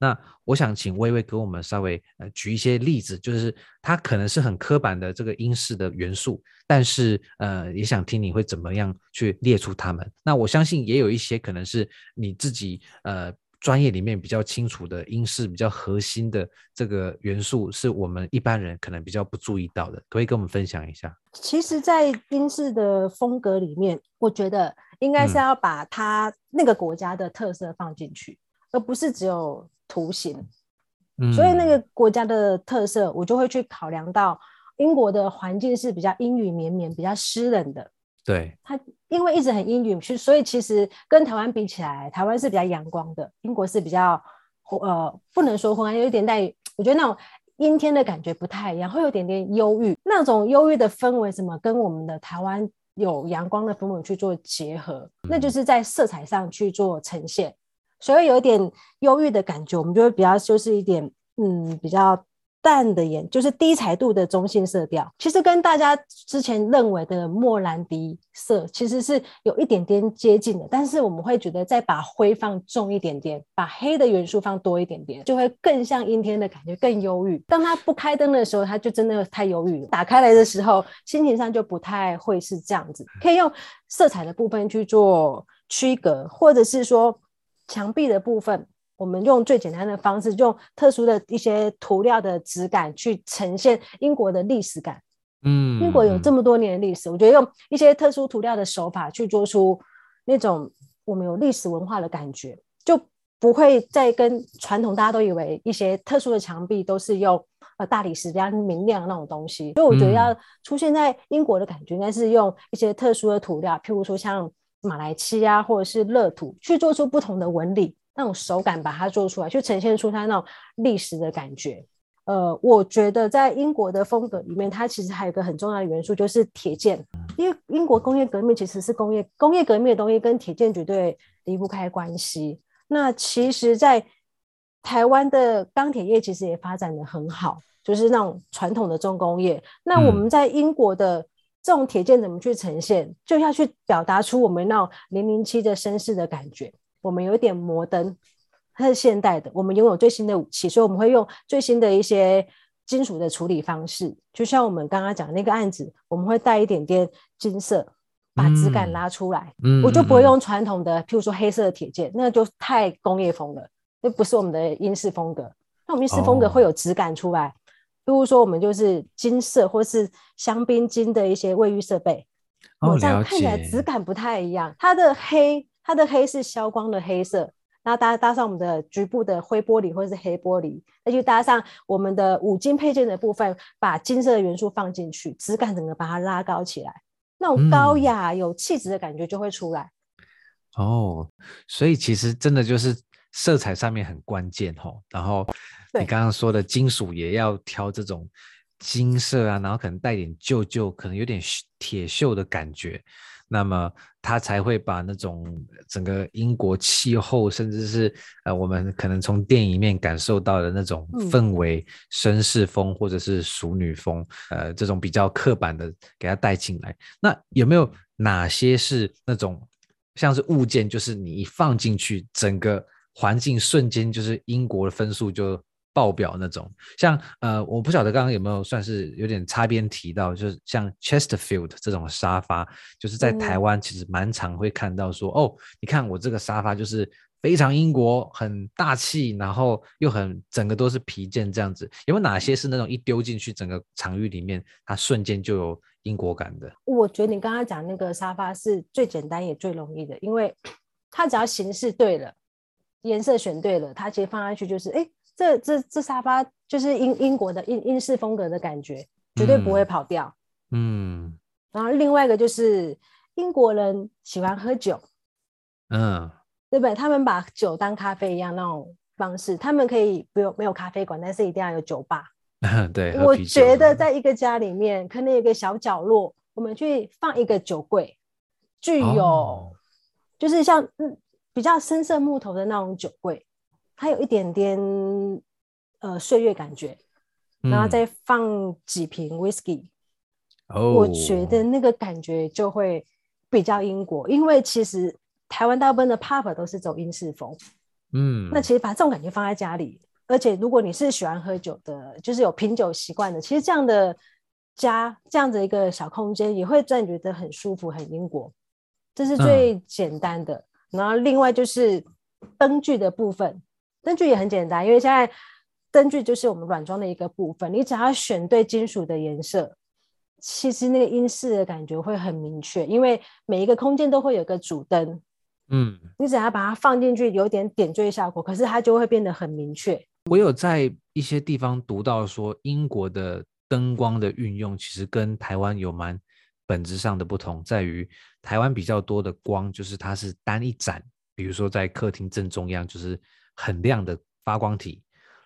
那我想请薇薇给我们稍微呃举一些例子，就是它可能是很刻板的这个英式的元素，但是呃也想听你会怎么样去列出它们。那我相信也有一些可能是你自己呃专业里面比较清楚的英式比较核心的这个元素，是我们一般人可能比较不注意到的，可以跟我们分享一下？
其实，在英式的风格里面，我觉得应该是要把它那个国家的特色放进去，嗯、而不是只有。图形，所以那个国家的特色，我就会去考量到英国的环境是比较阴雨绵绵、比较湿冷的。
对，
它因为一直很阴雨，所以其实跟台湾比起来，台湾是比较阳光的，英国是比较呃，不能说昏暗，有一点带，我觉得那种阴天的感觉不太一样，会有点点忧郁。那种忧郁的氛围，什么跟我们的台湾有阳光的氛围去做结合？那就是在色彩上去做呈现。所以有点忧郁的感觉，我们就会比较就是一点，嗯，比较淡的颜，就是低彩度的中性色调。其实跟大家之前认为的莫兰迪色其实是有一点点接近的，但是我们会觉得再把灰放重一点点，把黑的元素放多一点点，就会更像阴天的感觉，更忧郁。当它不开灯的时候，它就真的太忧郁了；打开来的时候，心情上就不太会是这样子。可以用色彩的部分去做区隔，或者是说。墙壁的部分，我们用最简单的方式，用特殊的一些涂料的质感去呈现英国的历史感。嗯，英国有这么多年的历史，我觉得用一些特殊涂料的手法去做出那种我们有历史文化的感觉，就不会再跟传统大家都以为一些特殊的墙壁都是用呃大理石这样明亮的那种东西。所以我觉得要出现在英国的感觉，应该是用一些特殊的涂料，譬如说像。马来漆啊，或者是乐土，去做出不同的纹理，那种手感把它做出来，去呈现出它那种历史的感觉。呃，我觉得在英国的风格里面，它其实还有一个很重要的元素，就是铁剑。因为英国工业革命其实是工业工业革命的东西跟铁剑绝对离不开关系。那其实，在台湾的钢铁业其实也发展的很好，就是那种传统的重工业。那我们在英国的这种铁剑怎么去呈现？就要去表达出我们那种零零七的绅士的感觉。我们有一点摩登，它是现代的。我们拥有最新的武器，所以我们会用最新的一些金属的处理方式。就像我们刚刚讲的那个案子，我们会带一点点金色，把质感拉出来。嗯，我就不会用传统的，譬如说黑色的铁剑，那就太工业风了。那不是我们的英式风格，那我们英式风格会有质感出来。比如说，我们就是金色或是香槟金的一些卫浴设备，我、哦、这样看起来质感不太一样。它的黑，它的黑是消光的黑色，然后搭搭上我们的局部的灰玻璃或者是黑玻璃，那就搭上我们的五金配件的部分，把金色的元素放进去，质感整个把它拉高起来，那种高雅有气质的感觉就会出来。
嗯、哦，所以其实真的就是。色彩上面很关键吼，然后你刚刚说的金属也要挑这种金色啊，然后可能带点旧旧，可能有点铁锈的感觉，那么它才会把那种整个英国气候，甚至是呃我们可能从电影里面感受到的那种氛围，绅士风或者是淑女风，呃这种比较刻板的给它带进来。那有没有哪些是那种像是物件，就是你一放进去，整个环境瞬间就是英国的分数就爆表那种，像呃，我不晓得刚刚有没有算是有点擦边提到，就是像 Chesterfield 这种沙发，就是在台湾其实蛮常会看到说，哦，你看我这个沙发就是非常英国，很大气，然后又很整个都是皮件这样子，有没有哪些是那种一丢进去整个场域里面，它瞬间就有英国感的？
我觉得你刚刚讲那个沙发是最简单也最容易的，因为它只要形式对了。颜色选对了，它其实放上去就是，哎，这这这沙发就是英英国的英英式风格的感觉，绝对不会跑掉。嗯，然后另外一个就是英国人喜欢喝酒，嗯，对不对？他们把酒当咖啡一样那种方式，他们可以不用没有咖啡馆，但是一定要有酒吧。[laughs]
对，
我觉得在一个家里面，可能有一个小角落，我们去放一个酒柜，具有、哦、就是像嗯。比较深色木头的那种酒柜，它有一点点呃岁月感觉，然后再放几瓶 whisky，嗯，我觉得那个感觉就会比较英国，因为其实台湾大部分的 pub 都是走英式风，嗯，那其实把这种感觉放在家里，而且如果你是喜欢喝酒的，就是有品酒习惯的，其实这样的家这样的一个小空间也会让你觉得很舒服，很英国，这是最简单的。嗯然后另外就是灯具的部分，灯具也很简单，因为现在灯具就是我们软装的一个部分。你只要选对金属的颜色，其实那个英式的感觉会很明确，因为每一个空间都会有个主灯。嗯，你只要把它放进去，有点点缀效果，可是它就会变得很明确。
我有在一些地方读到说，英国的灯光的运用其实跟台湾有蛮。本质上的不同在于，台湾比较多的光就是它是单一盏，比如说在客厅正中央就是很亮的发光体，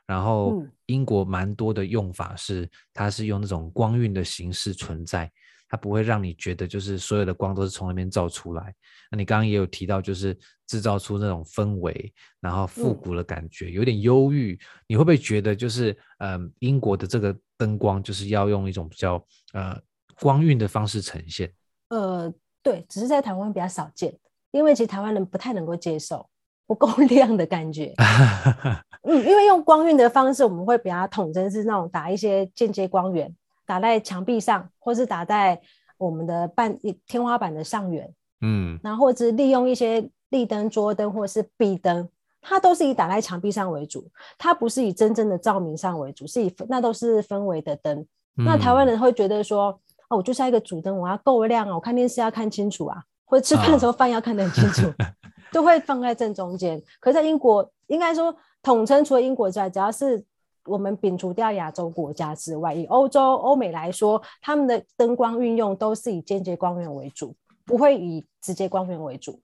然后英国蛮多的用法是它是用那种光晕的形式存在，它不会让你觉得就是所有的光都是从那边照出来。那你刚刚也有提到，就是制造出那种氛围，然后复古的感觉，有点忧郁。你会不会觉得就是嗯、呃，英国的这个灯光就是要用一种比较呃。光晕的方式呈现，
呃，对，只是在台湾比较少见，因为其实台湾人不太能够接受不够 [laughs] 亮的感觉。[laughs] 嗯，因为用光晕的方式，我们会比较统称是那种打一些间接光源，打在墙壁上，或是打在我们的半天花板的上缘。嗯，然后或者是利用一些立灯、桌灯或是壁灯，它都是以打在墙壁上为主，它不是以真正的照明上为主，是以那都是氛围的灯。嗯。那台湾人会觉得说。哦，我就是要一个主灯，我要够亮啊！我看电视要看清楚啊，或者吃饭的时候饭要看得很清楚，哦、都会放在正中间。可是在英国，应该说统称除了英国之外，只要是我们摒除掉亚洲国家之外，以欧洲、欧美来说，他们的灯光运用都是以间接光源为主，不会以直接光源为主。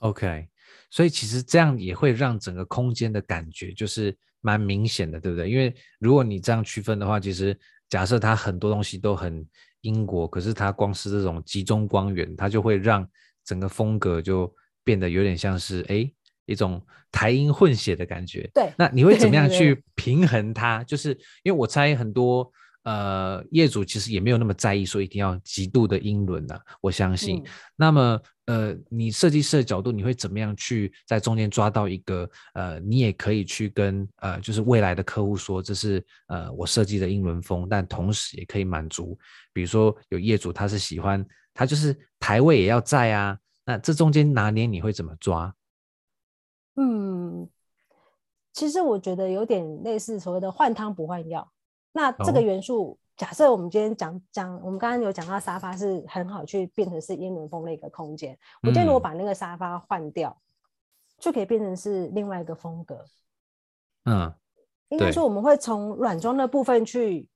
OK，所以其实这样也会让整个空间的感觉就是蛮明显的，对不对？因为如果你这样区分的话，其实假设它很多东西都很英国，可是它光是这种集中光源，它就会让整个风格就变得有点像是哎一种台英混血的感觉。
对，
那你会怎么样去平衡它？就是因为我猜很多。呃，业主其实也没有那么在意，说一定要极度的英伦的，我相信。嗯、那么，呃，你设计师的角度，你会怎么样去在中间抓到一个，呃，你也可以去跟呃，就是未来的客户说，这是呃我设计的英伦风，但同时也可以满足，比如说有业主他是喜欢，他就是台位也要在啊，那这中间拿捏你会怎么抓？
嗯，其实我觉得有点类似所谓的换汤不换药。那这个元素，哦、假设我们今天讲讲，我们刚刚有讲到沙发是很好去变成是英伦风的一个空间。嗯、我觉得如果把那个沙发换掉，就可以变成是另外一个风格。
嗯，
应该说我们会从软装的部分去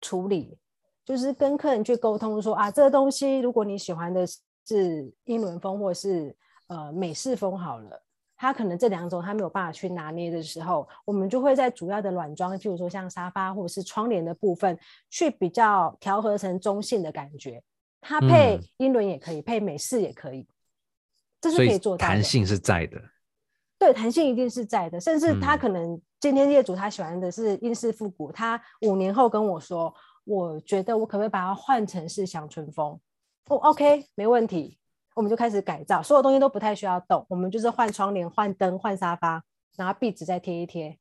处理，就是跟客人去沟通说啊，这个东西如果你喜欢的是英伦风或是呃美式风好了。他可能这两种他没有办法去拿捏的时候，我们就会在主要的软装，譬如说像沙发或者是窗帘的部分，去比较调和成中性的感觉。它配英伦也可以，嗯、配美式也可以，这是可以做到的。
弹性是在的。
对，弹性一定是在的。甚至他可能今天业主他喜欢的是英式复古，他五年后跟我说，我觉得我可不可以把它换成是乡村风？哦，OK，没问题。我们就开始改造，所有东西都不太需要动，我们就是换窗帘、换灯、换沙发，然后壁纸再贴一贴，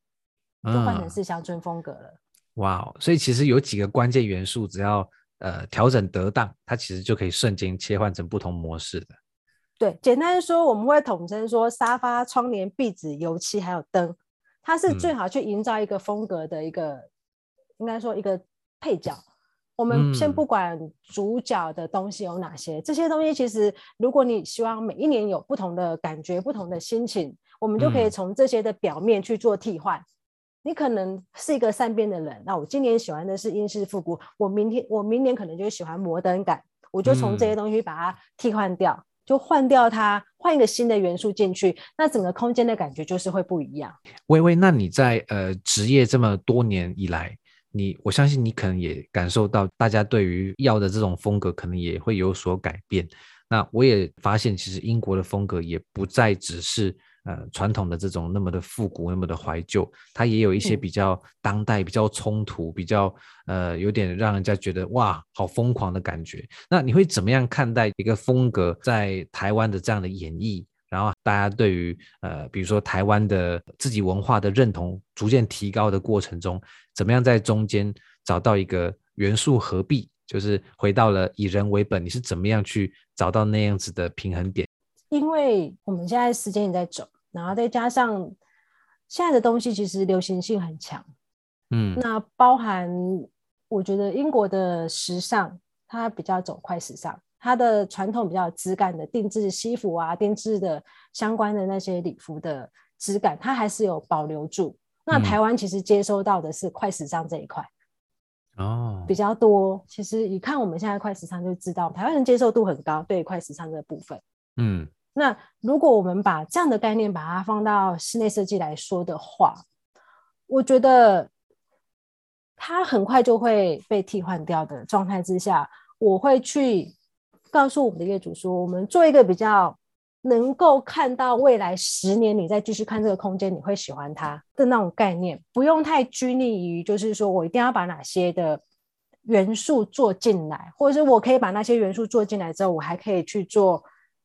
就换成是乡村风格了。
哇、嗯，wow, 所以其实有几个关键元素，只要呃调整得当，它其实就可以瞬间切换成不同模式的。
对，简单说，我们会统称说沙发、窗帘、壁纸、油漆还有灯，它是最好去营造一个风格的一个，嗯、应该说一个配角。我们先不管主角的东西有哪些，嗯、这些东西其实，如果你希望每一年有不同的感觉、不同的心情，我们就可以从这些的表面去做替换。嗯、你可能是一个善变的人，那我今年喜欢的是英式复古，我明天我明年可能就喜欢摩登感，我就从这些东西把它替换掉，嗯、就换掉它，换一个新的元素进去，那整个空间的感觉就是会不一样。
微微，那你在呃职业这么多年以来，你我相信你可能也感受到，大家对于要的这种风格可能也会有所改变。那我也发现，其实英国的风格也不再只是呃传统的这种那么的复古、那么的怀旧，它也有一些比较当代、比较冲突、比较呃有点让人家觉得哇好疯狂的感觉。那你会怎么样看待一个风格在台湾的这样的演绎？然后大家对于呃，比如说台湾的自己文化的认同逐渐提高的过程中，怎么样在中间找到一个元素合璧，就是回到了以人为本，你是怎么样去找到那样子的平衡点？
因为我们现在时间也在走，然后再加上现在的东西其实流行性很强，嗯，那包含我觉得英国的时尚，它比较走快时尚。它的传统比较有质感的定制西服啊，定制的相关的那些礼服的质感，它还是有保留住。那台湾其实接收到的是快时尚这一块哦，比较多。其实一看我们现在快时尚就知道，台湾人接受度很高，对快时尚这部分。嗯，那如果我们把这样的概念把它放到室内设计来说的话，我觉得它很快就会被替换掉的状态之下，我会去。告诉我们的业主说，我们做一个比较能够看到未来十年，你再继续看这个空间，你会喜欢它的那种概念，不用太拘泥于，就是说我一定要把哪些的元素做进来，或者是我可以把那些元素做进来之后，我还可以去做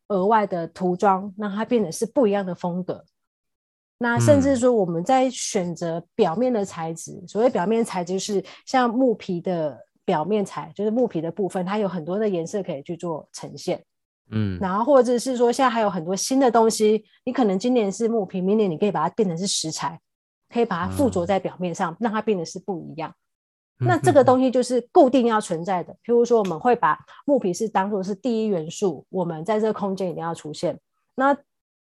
额外的涂装，让它变得是不一样的风格。那甚至说我们在选择表面的材质，嗯、所谓表面材质是像木皮的。表面材就是木皮的部分，它有很多的颜色可以去做呈现，嗯，然后或者是说现在还有很多新的东西，你可能今年是木皮，明年你可以把它变成是石材，可以把它附着在表面上，嗯、让它变得是不一样。嗯、那这个东西就是固定要存在的，譬如说我们会把木皮是当做是第一元素，我们在这个空间一定要出现。那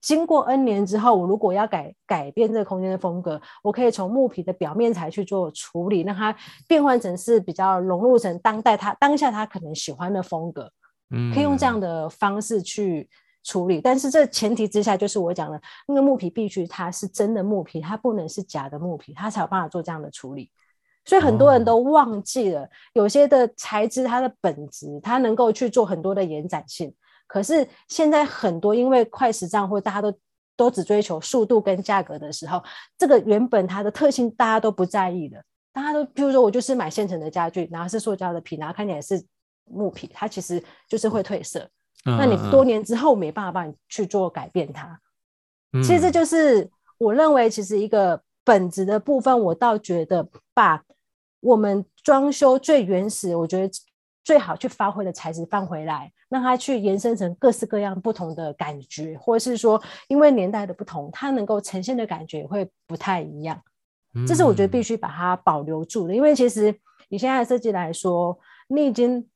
经过 N 年之后，我如果要改改变这个空间的风格，我可以从木皮的表面材去做处理，让它变换成是比较融入成当代他当下他可能喜欢的风格。嗯，可以用这样的方式去处理。但是这前提之下，就是我讲的那个木皮必须它是真的木皮，它不能是假的木皮，它才有办法做这样的处理。所以很多人都忘记了，有些的材质它的本质，它能够去做很多的延展性。可是现在很多因为快时尚或大家都都只追求速度跟价格的时候，这个原本它的特性大家都不在意的。大家都譬如说我就是买现成的家具，然后是塑胶的皮，然后看起来是木皮，它其实就是会褪色。嗯、那你多年之后没办法帮你去做改变它。嗯、其实这就是我认为，其实一个本质的部分，我倒觉得把我们装修最原始，我觉得最好去发挥的材质放回来，让它去延伸成各式各样不同的感觉，或者是说因为年代的不同，它能够呈现的感觉会不太一样。这是我觉得必须把它保留住的，因为其实以现在的设计来说，你已经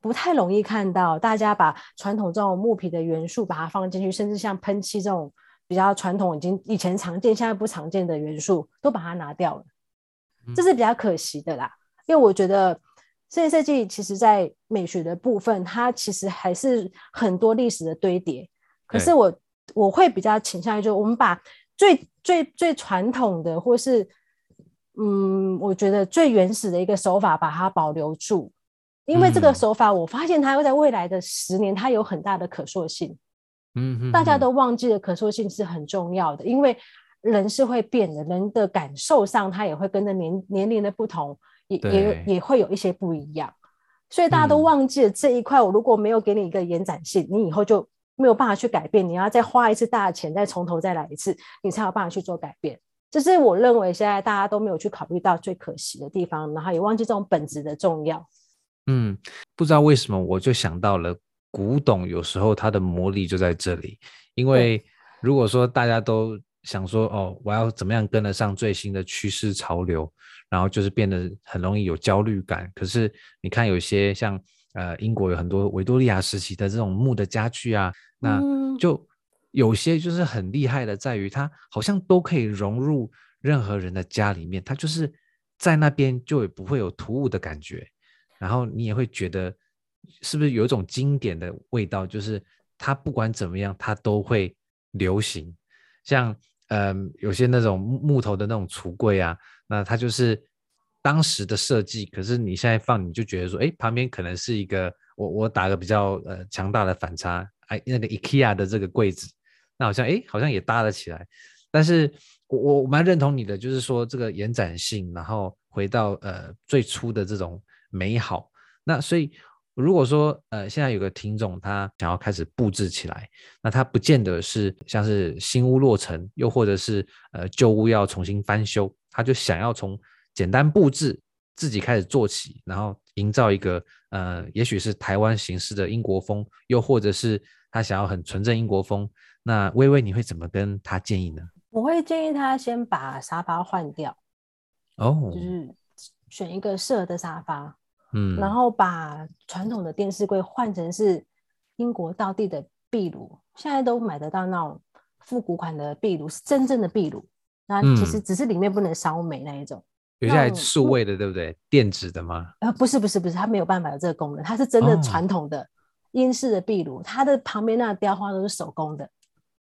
不太容易看到大家把传统这种木皮的元素把它放进去，甚至像喷漆这种比较传统、已经以前常见、现在不常见的元素都把它拿掉了，这是比较可惜的啦。因为我觉得室内设计其实在美学的部分，它其实还是很多历史的堆叠。可是我我会比较倾向于，就我们把。最最最传统的，或是嗯，我觉得最原始的一个手法，把它保留住，因为这个手法，我发现它会在未来的十年，它有很大的可塑性。嗯嗯，大家都忘记了可塑性是很重要的，因为人是会变的，人的感受上，它也会跟着年年龄的不同，也也也会有一些不一样。所以大家都忘记了这一块，我如果没有给你一个延展性，你以后就。没有办法去改变，你要再花一次大钱，再从头再来一次，你才有办法去做改变。这是我认为现在大家都没有去考虑到最可惜的地方，然后也忘记这种本质的重要。
嗯，不知道为什么我就想到了古董，有时候它的魔力就在这里。因为如果说大家都想说哦，我要怎么样跟得上最新的趋势潮流，然后就是变得很容易有焦虑感。可是你看有些像。呃，英国有很多维多利亚时期的这种木的家具啊，那就有些就是很厉害的，在于它好像都可以融入任何人的家里面，它就是在那边就也不会有突兀的感觉，然后你也会觉得是不是有一种经典的味道，就是它不管怎么样，它都会流行。像呃，有些那种木头的那种橱柜啊，那它就是。当时的设计，可是你现在放，你就觉得说，哎，旁边可能是一个，我我打个比较呃强大的反差，哎，那个 IKEA 的这个柜子，那好像哎好像也搭了起来，但是我我蛮认同你的，就是说这个延展性，然后回到呃最初的这种美好。那所以如果说呃现在有个听众他想要开始布置起来，那他不见得是像是新屋落成，又或者是呃旧屋要重新翻修，他就想要从简单布置，自己开始做起，然后营造一个呃，也许是台湾形式的英国风，又或者是他想要很纯正英国风。那薇薇，你会怎么跟他建议呢？
我会建议他先把沙发换掉，
哦，
就是选一个适合的沙发，嗯，然后把传统的电视柜换成是英国道地的壁炉，现在都买得到那种复古款的壁炉，是真正的壁炉，那其实只是里面不能烧煤那一种。
有些还数位的，对不对？电子的吗？
呃，不是，不是，不是，它没有办法有这个功能，它是真的传统的英式的壁炉，它的旁边那个雕花都是手工的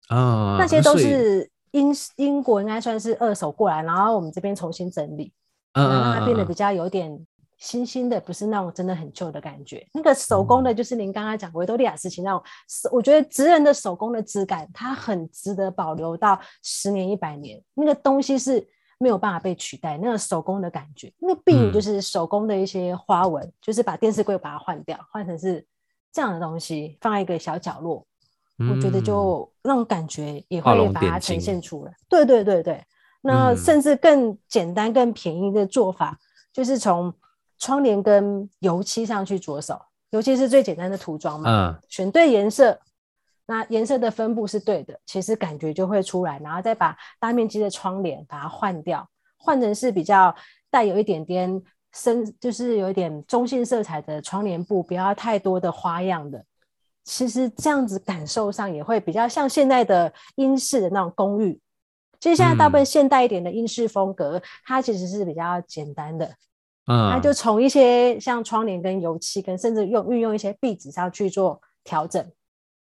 啊，那些都是英英国应该算是二手过来，然后我们这边重新整理，让它变得比较有点新新的，不是那种真的很旧的感觉。那个手工的，就是您刚刚讲维多利亚时期那种，我觉得职人的手工的质感，它很值得保留到十年、一百年，那个东西是。没有办法被取代，那个手工的感觉，那个壁炉就是手工的一些花纹，嗯、就是把电视柜把它换掉，换成是这样的东西，放在一个小角落，嗯、我觉得就那种感觉也会把它呈现出来。对对对对，那甚至更简单、更便宜的做法，嗯、就是从窗帘跟油漆上去着手，油漆是最简单的涂装嘛，嗯、选对颜色。那颜色的分布是对的，其实感觉就会出来，然后再把大面积的窗帘把它换掉，换成是比较带有一点点深，就是有一点中性色彩的窗帘布，不要太多的花样的。其实这样子感受上也会比较像现在的英式的那种公寓。其实现在大部分现代一点的英式风格，嗯、它其实是比较简单的，嗯，它就从一些像窗帘跟油漆跟甚至用运用一些壁纸上去做调整。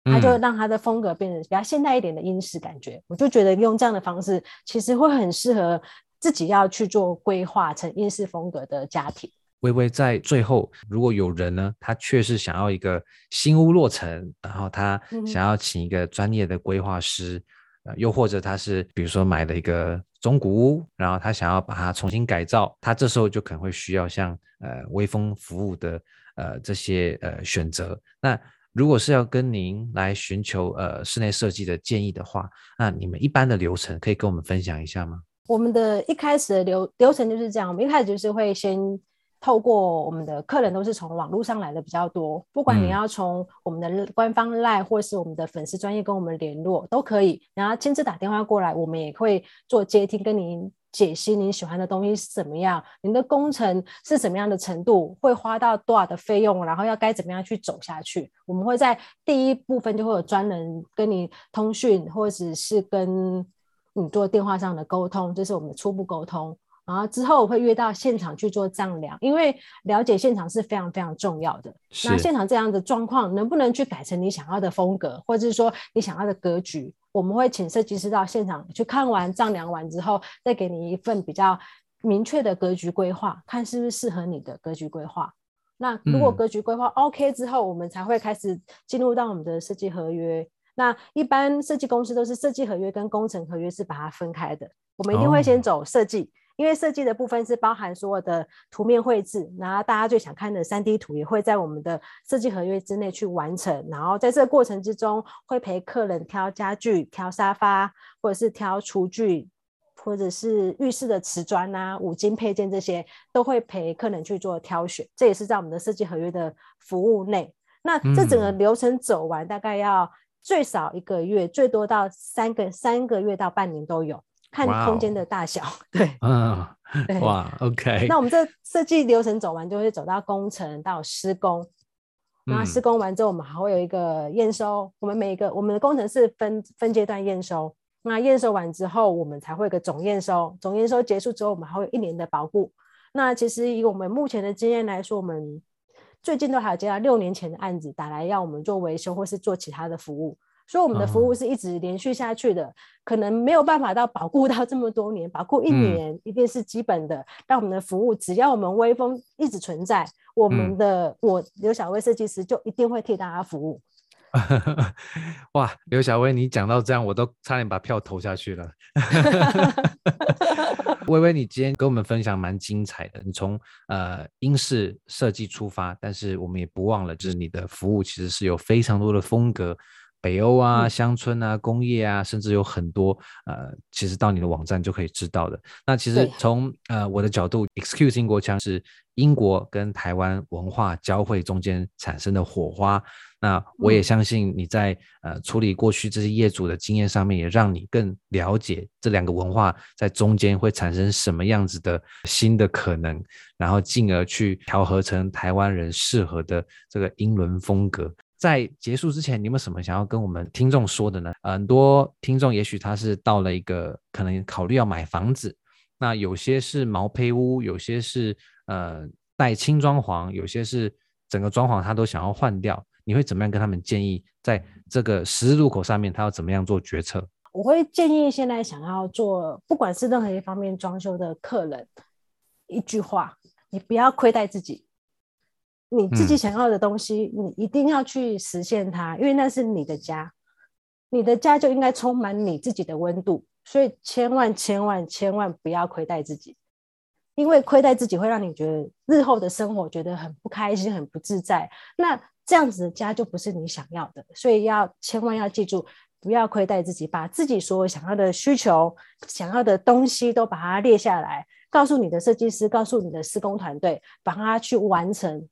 他就让他的风格变得比较现代一点的英式感觉。我就觉得用这样的方式，其实会很适合自己要去做规划成英式风格的家庭。
微微在最后，如果有人呢，他确实想要一个新屋落成，然后他想要请一个专业的规划师，又或者他是比如说买了一个中古屋，然后他想要把它重新改造，他这时候就可能会需要像呃微风服务的呃这些呃选择。那如果是要跟您来寻求呃室内设计的建议的话，那你们一般的流程可以跟我们分享一下吗？
我们的一开始的流流程就是这样，我们一开始就是会先。透过我们的客人都是从网络上来的比较多，不管你要从我们的官方 LINE 或是我们的粉丝专业跟我们联络都可以，然后亲自打电话过来，我们也会做接听，跟您解析您喜欢的东西是怎么样，您的工程是怎么样的程度，会花到多少的费用，然后要该怎么样去走下去。我们会在第一部分就会有专人跟你通讯，或者是跟你做电话上的沟通，这是我们的初步沟通。然后之后我会约到现场去做丈量，因为了解现场是非常非常重要的。那现场这样的状况能不能去改成你想要的风格，或者是说你想要的格局？我们会请设计师到现场去看完丈量完之后，再给你一份比较明确的格局规划，看是不是适合你的格局规划。那如果格局规划 OK 之后，嗯、我们才会开始进入到我们的设计合约。那一般设计公司都是设计合约跟工程合约是把它分开的，我们一定会先走设计。哦因为设计的部分是包含所有的图面绘制，然后大家最想看的三 D 图也会在我们的设计合约之内去完成。然后在这个过程之中，会陪客人挑家具、挑沙发，或者是挑厨具，或者是浴室的瓷砖啊、五金配件这些，都会陪客人去做挑选。这也是在我们的设计合约的服务内。那这整个流程走完，大概要最少一个月，最多到三个三个月到半年都有。看空间的大小.对，
嗯，对，哇，OK。
那我们这设计流程走完，就会走到工程到施工。那施工完之后，我们还会有一个验收。我们每一个我们的工程是分分阶段验收。那验收完之后，我们才会有个总验收。总验收结束之后，我们还会有一年的保护。那其实以我们目前的经验来说，我们最近都还有接到六年前的案子打来要我们做维修或是做其他的服务。所以我们的服务是一直连续下去的，嗯、可能没有办法到保固到这么多年，保固一年一定是基本的。但、嗯、我们的服务，只要我们微风一直存在，我们的、嗯、我刘小薇设计师就一定会替大家服务。[laughs]
哇，刘小薇，你讲到这样，我都差点把票投下去了。[laughs] 微微，你今天跟我们分享蛮精彩的，你从呃英式设计出发，但是我们也不忘了，就是你的服务其实是有非常多的风格。北欧啊，乡村啊，工业啊，甚至有很多呃，其实到你的网站就可以知道的。那其实从呃我的角度，Excuse 英国腔是英国跟台湾文化交汇中间产生的火花。那我也相信你在呃处理过去这些业主的经验上面，也让你更了解这两个文化在中间会产生什么样子的新的可能，然后进而去调和成台湾人适合的这个英伦风格。在结束之前，你有没有什么想要跟我们听众说的呢？很多听众也许他是到了一个可能考虑要买房子，那有些是毛坯屋，有些是呃带轻装潢，有些是整个装潢他都想要换掉。你会怎么样跟他们建议，在这个十字路口上面，他要怎么样做决策？
我会建议现在想要做不管是任何一方面装修的客人，一句话，你不要亏待自己。你自己想要的东西，嗯、你一定要去实现它，因为那是你的家，你的家就应该充满你自己的温度，所以千万千万千万不要亏待自己，因为亏待自己会让你觉得日后的生活觉得很不开心、很不自在，那这样子的家就不是你想要的，所以要千万要记住，不要亏待自己，把自己所有想要的需求、想要的东西都把它列下来，告诉你的设计师，告诉你的施工团队，把它去完成。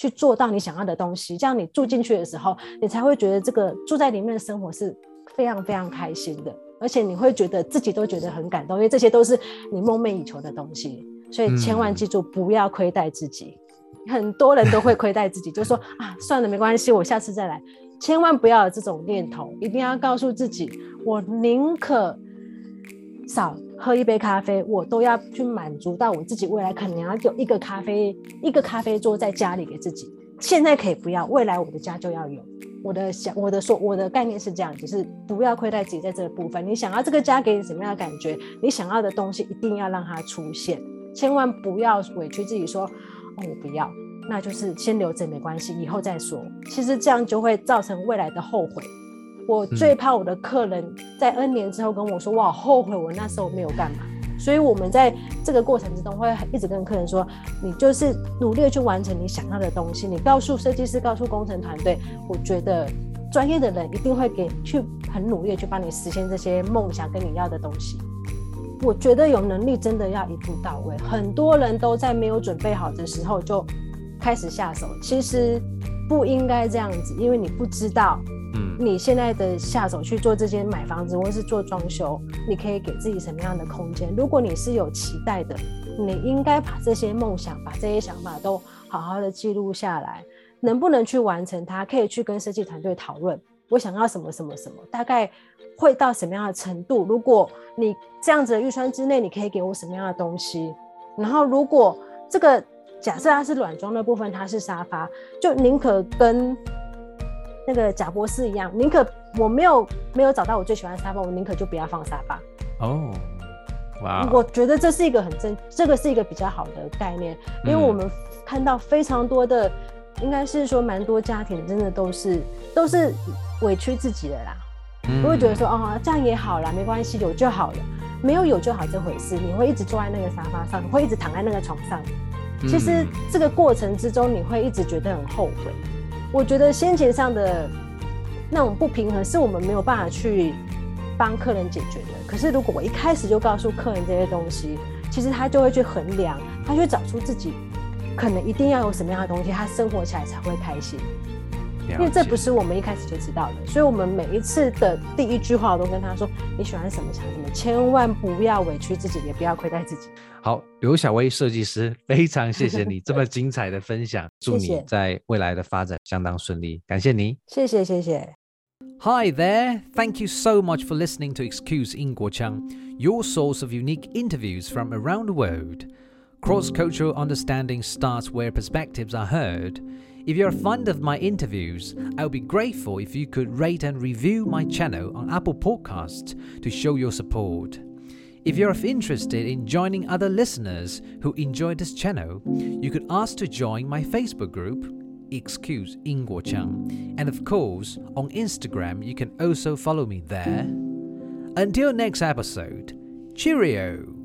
去做到你想要的东西，这样你住进去的时候，你才会觉得这个住在里面的生活是非常非常开心的，而且你会觉得自己都觉得很感动，因为这些都是你梦寐以求的东西。所以千万记住，不要亏待自己。嗯、很多人都会亏待自己，就说 [laughs] 啊，算了，没关系，我下次再来。千万不要有这种念头，一定要告诉自己，我宁可少。喝一杯咖啡，我都要去满足到我自己未来可能要有一个咖啡，一个咖啡桌在家里给自己。现在可以不要，未来我的家就要有。我的想，我的说，我的概念是这样，就是不要亏待自己在这个部分。你想要这个家给你什么样的感觉？你想要的东西一定要让它出现，千万不要委屈自己说，哦，我不要，那就是先留着没关系，以后再说。其实这样就会造成未来的后悔。我最怕我的客人在 N 年之后跟我说，哇，后悔我那时候没有干嘛。所以我们在这个过程之中会一直跟客人说，你就是努力的去完成你想要的东西。你告诉设计师，告诉工程团队，我觉得专业的人一定会给去很努力的去帮你实现这些梦想跟你要的东西。我觉得有能力真的要一步到位。很多人都在没有准备好的时候就开始下手，其实不应该这样子，因为你不知道。你现在的下手去做这些买房子或是做装修，你可以给自己什么样的空间？如果你是有期待的，你应该把这些梦想、把这些想法都好好的记录下来，能不能去完成它？可以去跟设计团队讨论，我想要什么什么什么，大概会到什么样的程度？如果你这样子的预算之内，你可以给我什么样的东西？然后如果这个假设它是软装的部分，它是沙发，就宁可跟。那个贾博士一样，宁可我没有没有找到我最喜欢的沙发，我宁可就不要放沙发。
哦，哇！
我觉得这是一个很正，这个是一个比较好的概念，因为我们看到非常多的，嗯、应该是说蛮多家庭真的都是都是委屈自己的啦，不、嗯、会觉得说哦这样也好啦，没关系，有就好了，没有有就好这回事，你会一直坐在那个沙发上，你会一直躺在那个床上，其实这个过程之中你会一直觉得很后悔。我觉得先前上的那种不平衡是我们没有办法去帮客人解决的。可是如果我一开始就告诉客人这些东西，其实他就会去衡量，他去找出自己可能一定要有什么样的东西，他生活起来才会开心。因为这不是我们一开始就知道的，所以我们每一次的第一句话我都跟他说：你喜欢什么想什么，千万不要委屈自己，也不要亏待自己。
好，刘小薇设计师，非常谢谢你这么精彩的分享，祝你在未来的发展相当顺利，感谢你，
谢谢谢谢。
Hi there, thank you so much for listening to Excuse 英国腔，your source of unique interviews from around the world. Cross-cultural understanding starts where perspectives are heard. If you're fond of my interviews, I would be grateful if you could rate and review my channel on Apple Podcasts to show your support. If you're interested in joining other listeners who enjoy this channel, you could ask to join my Facebook group, Excuse Ingguo Chang, and of course, on Instagram, you can also follow me there. Until next episode, cheerio!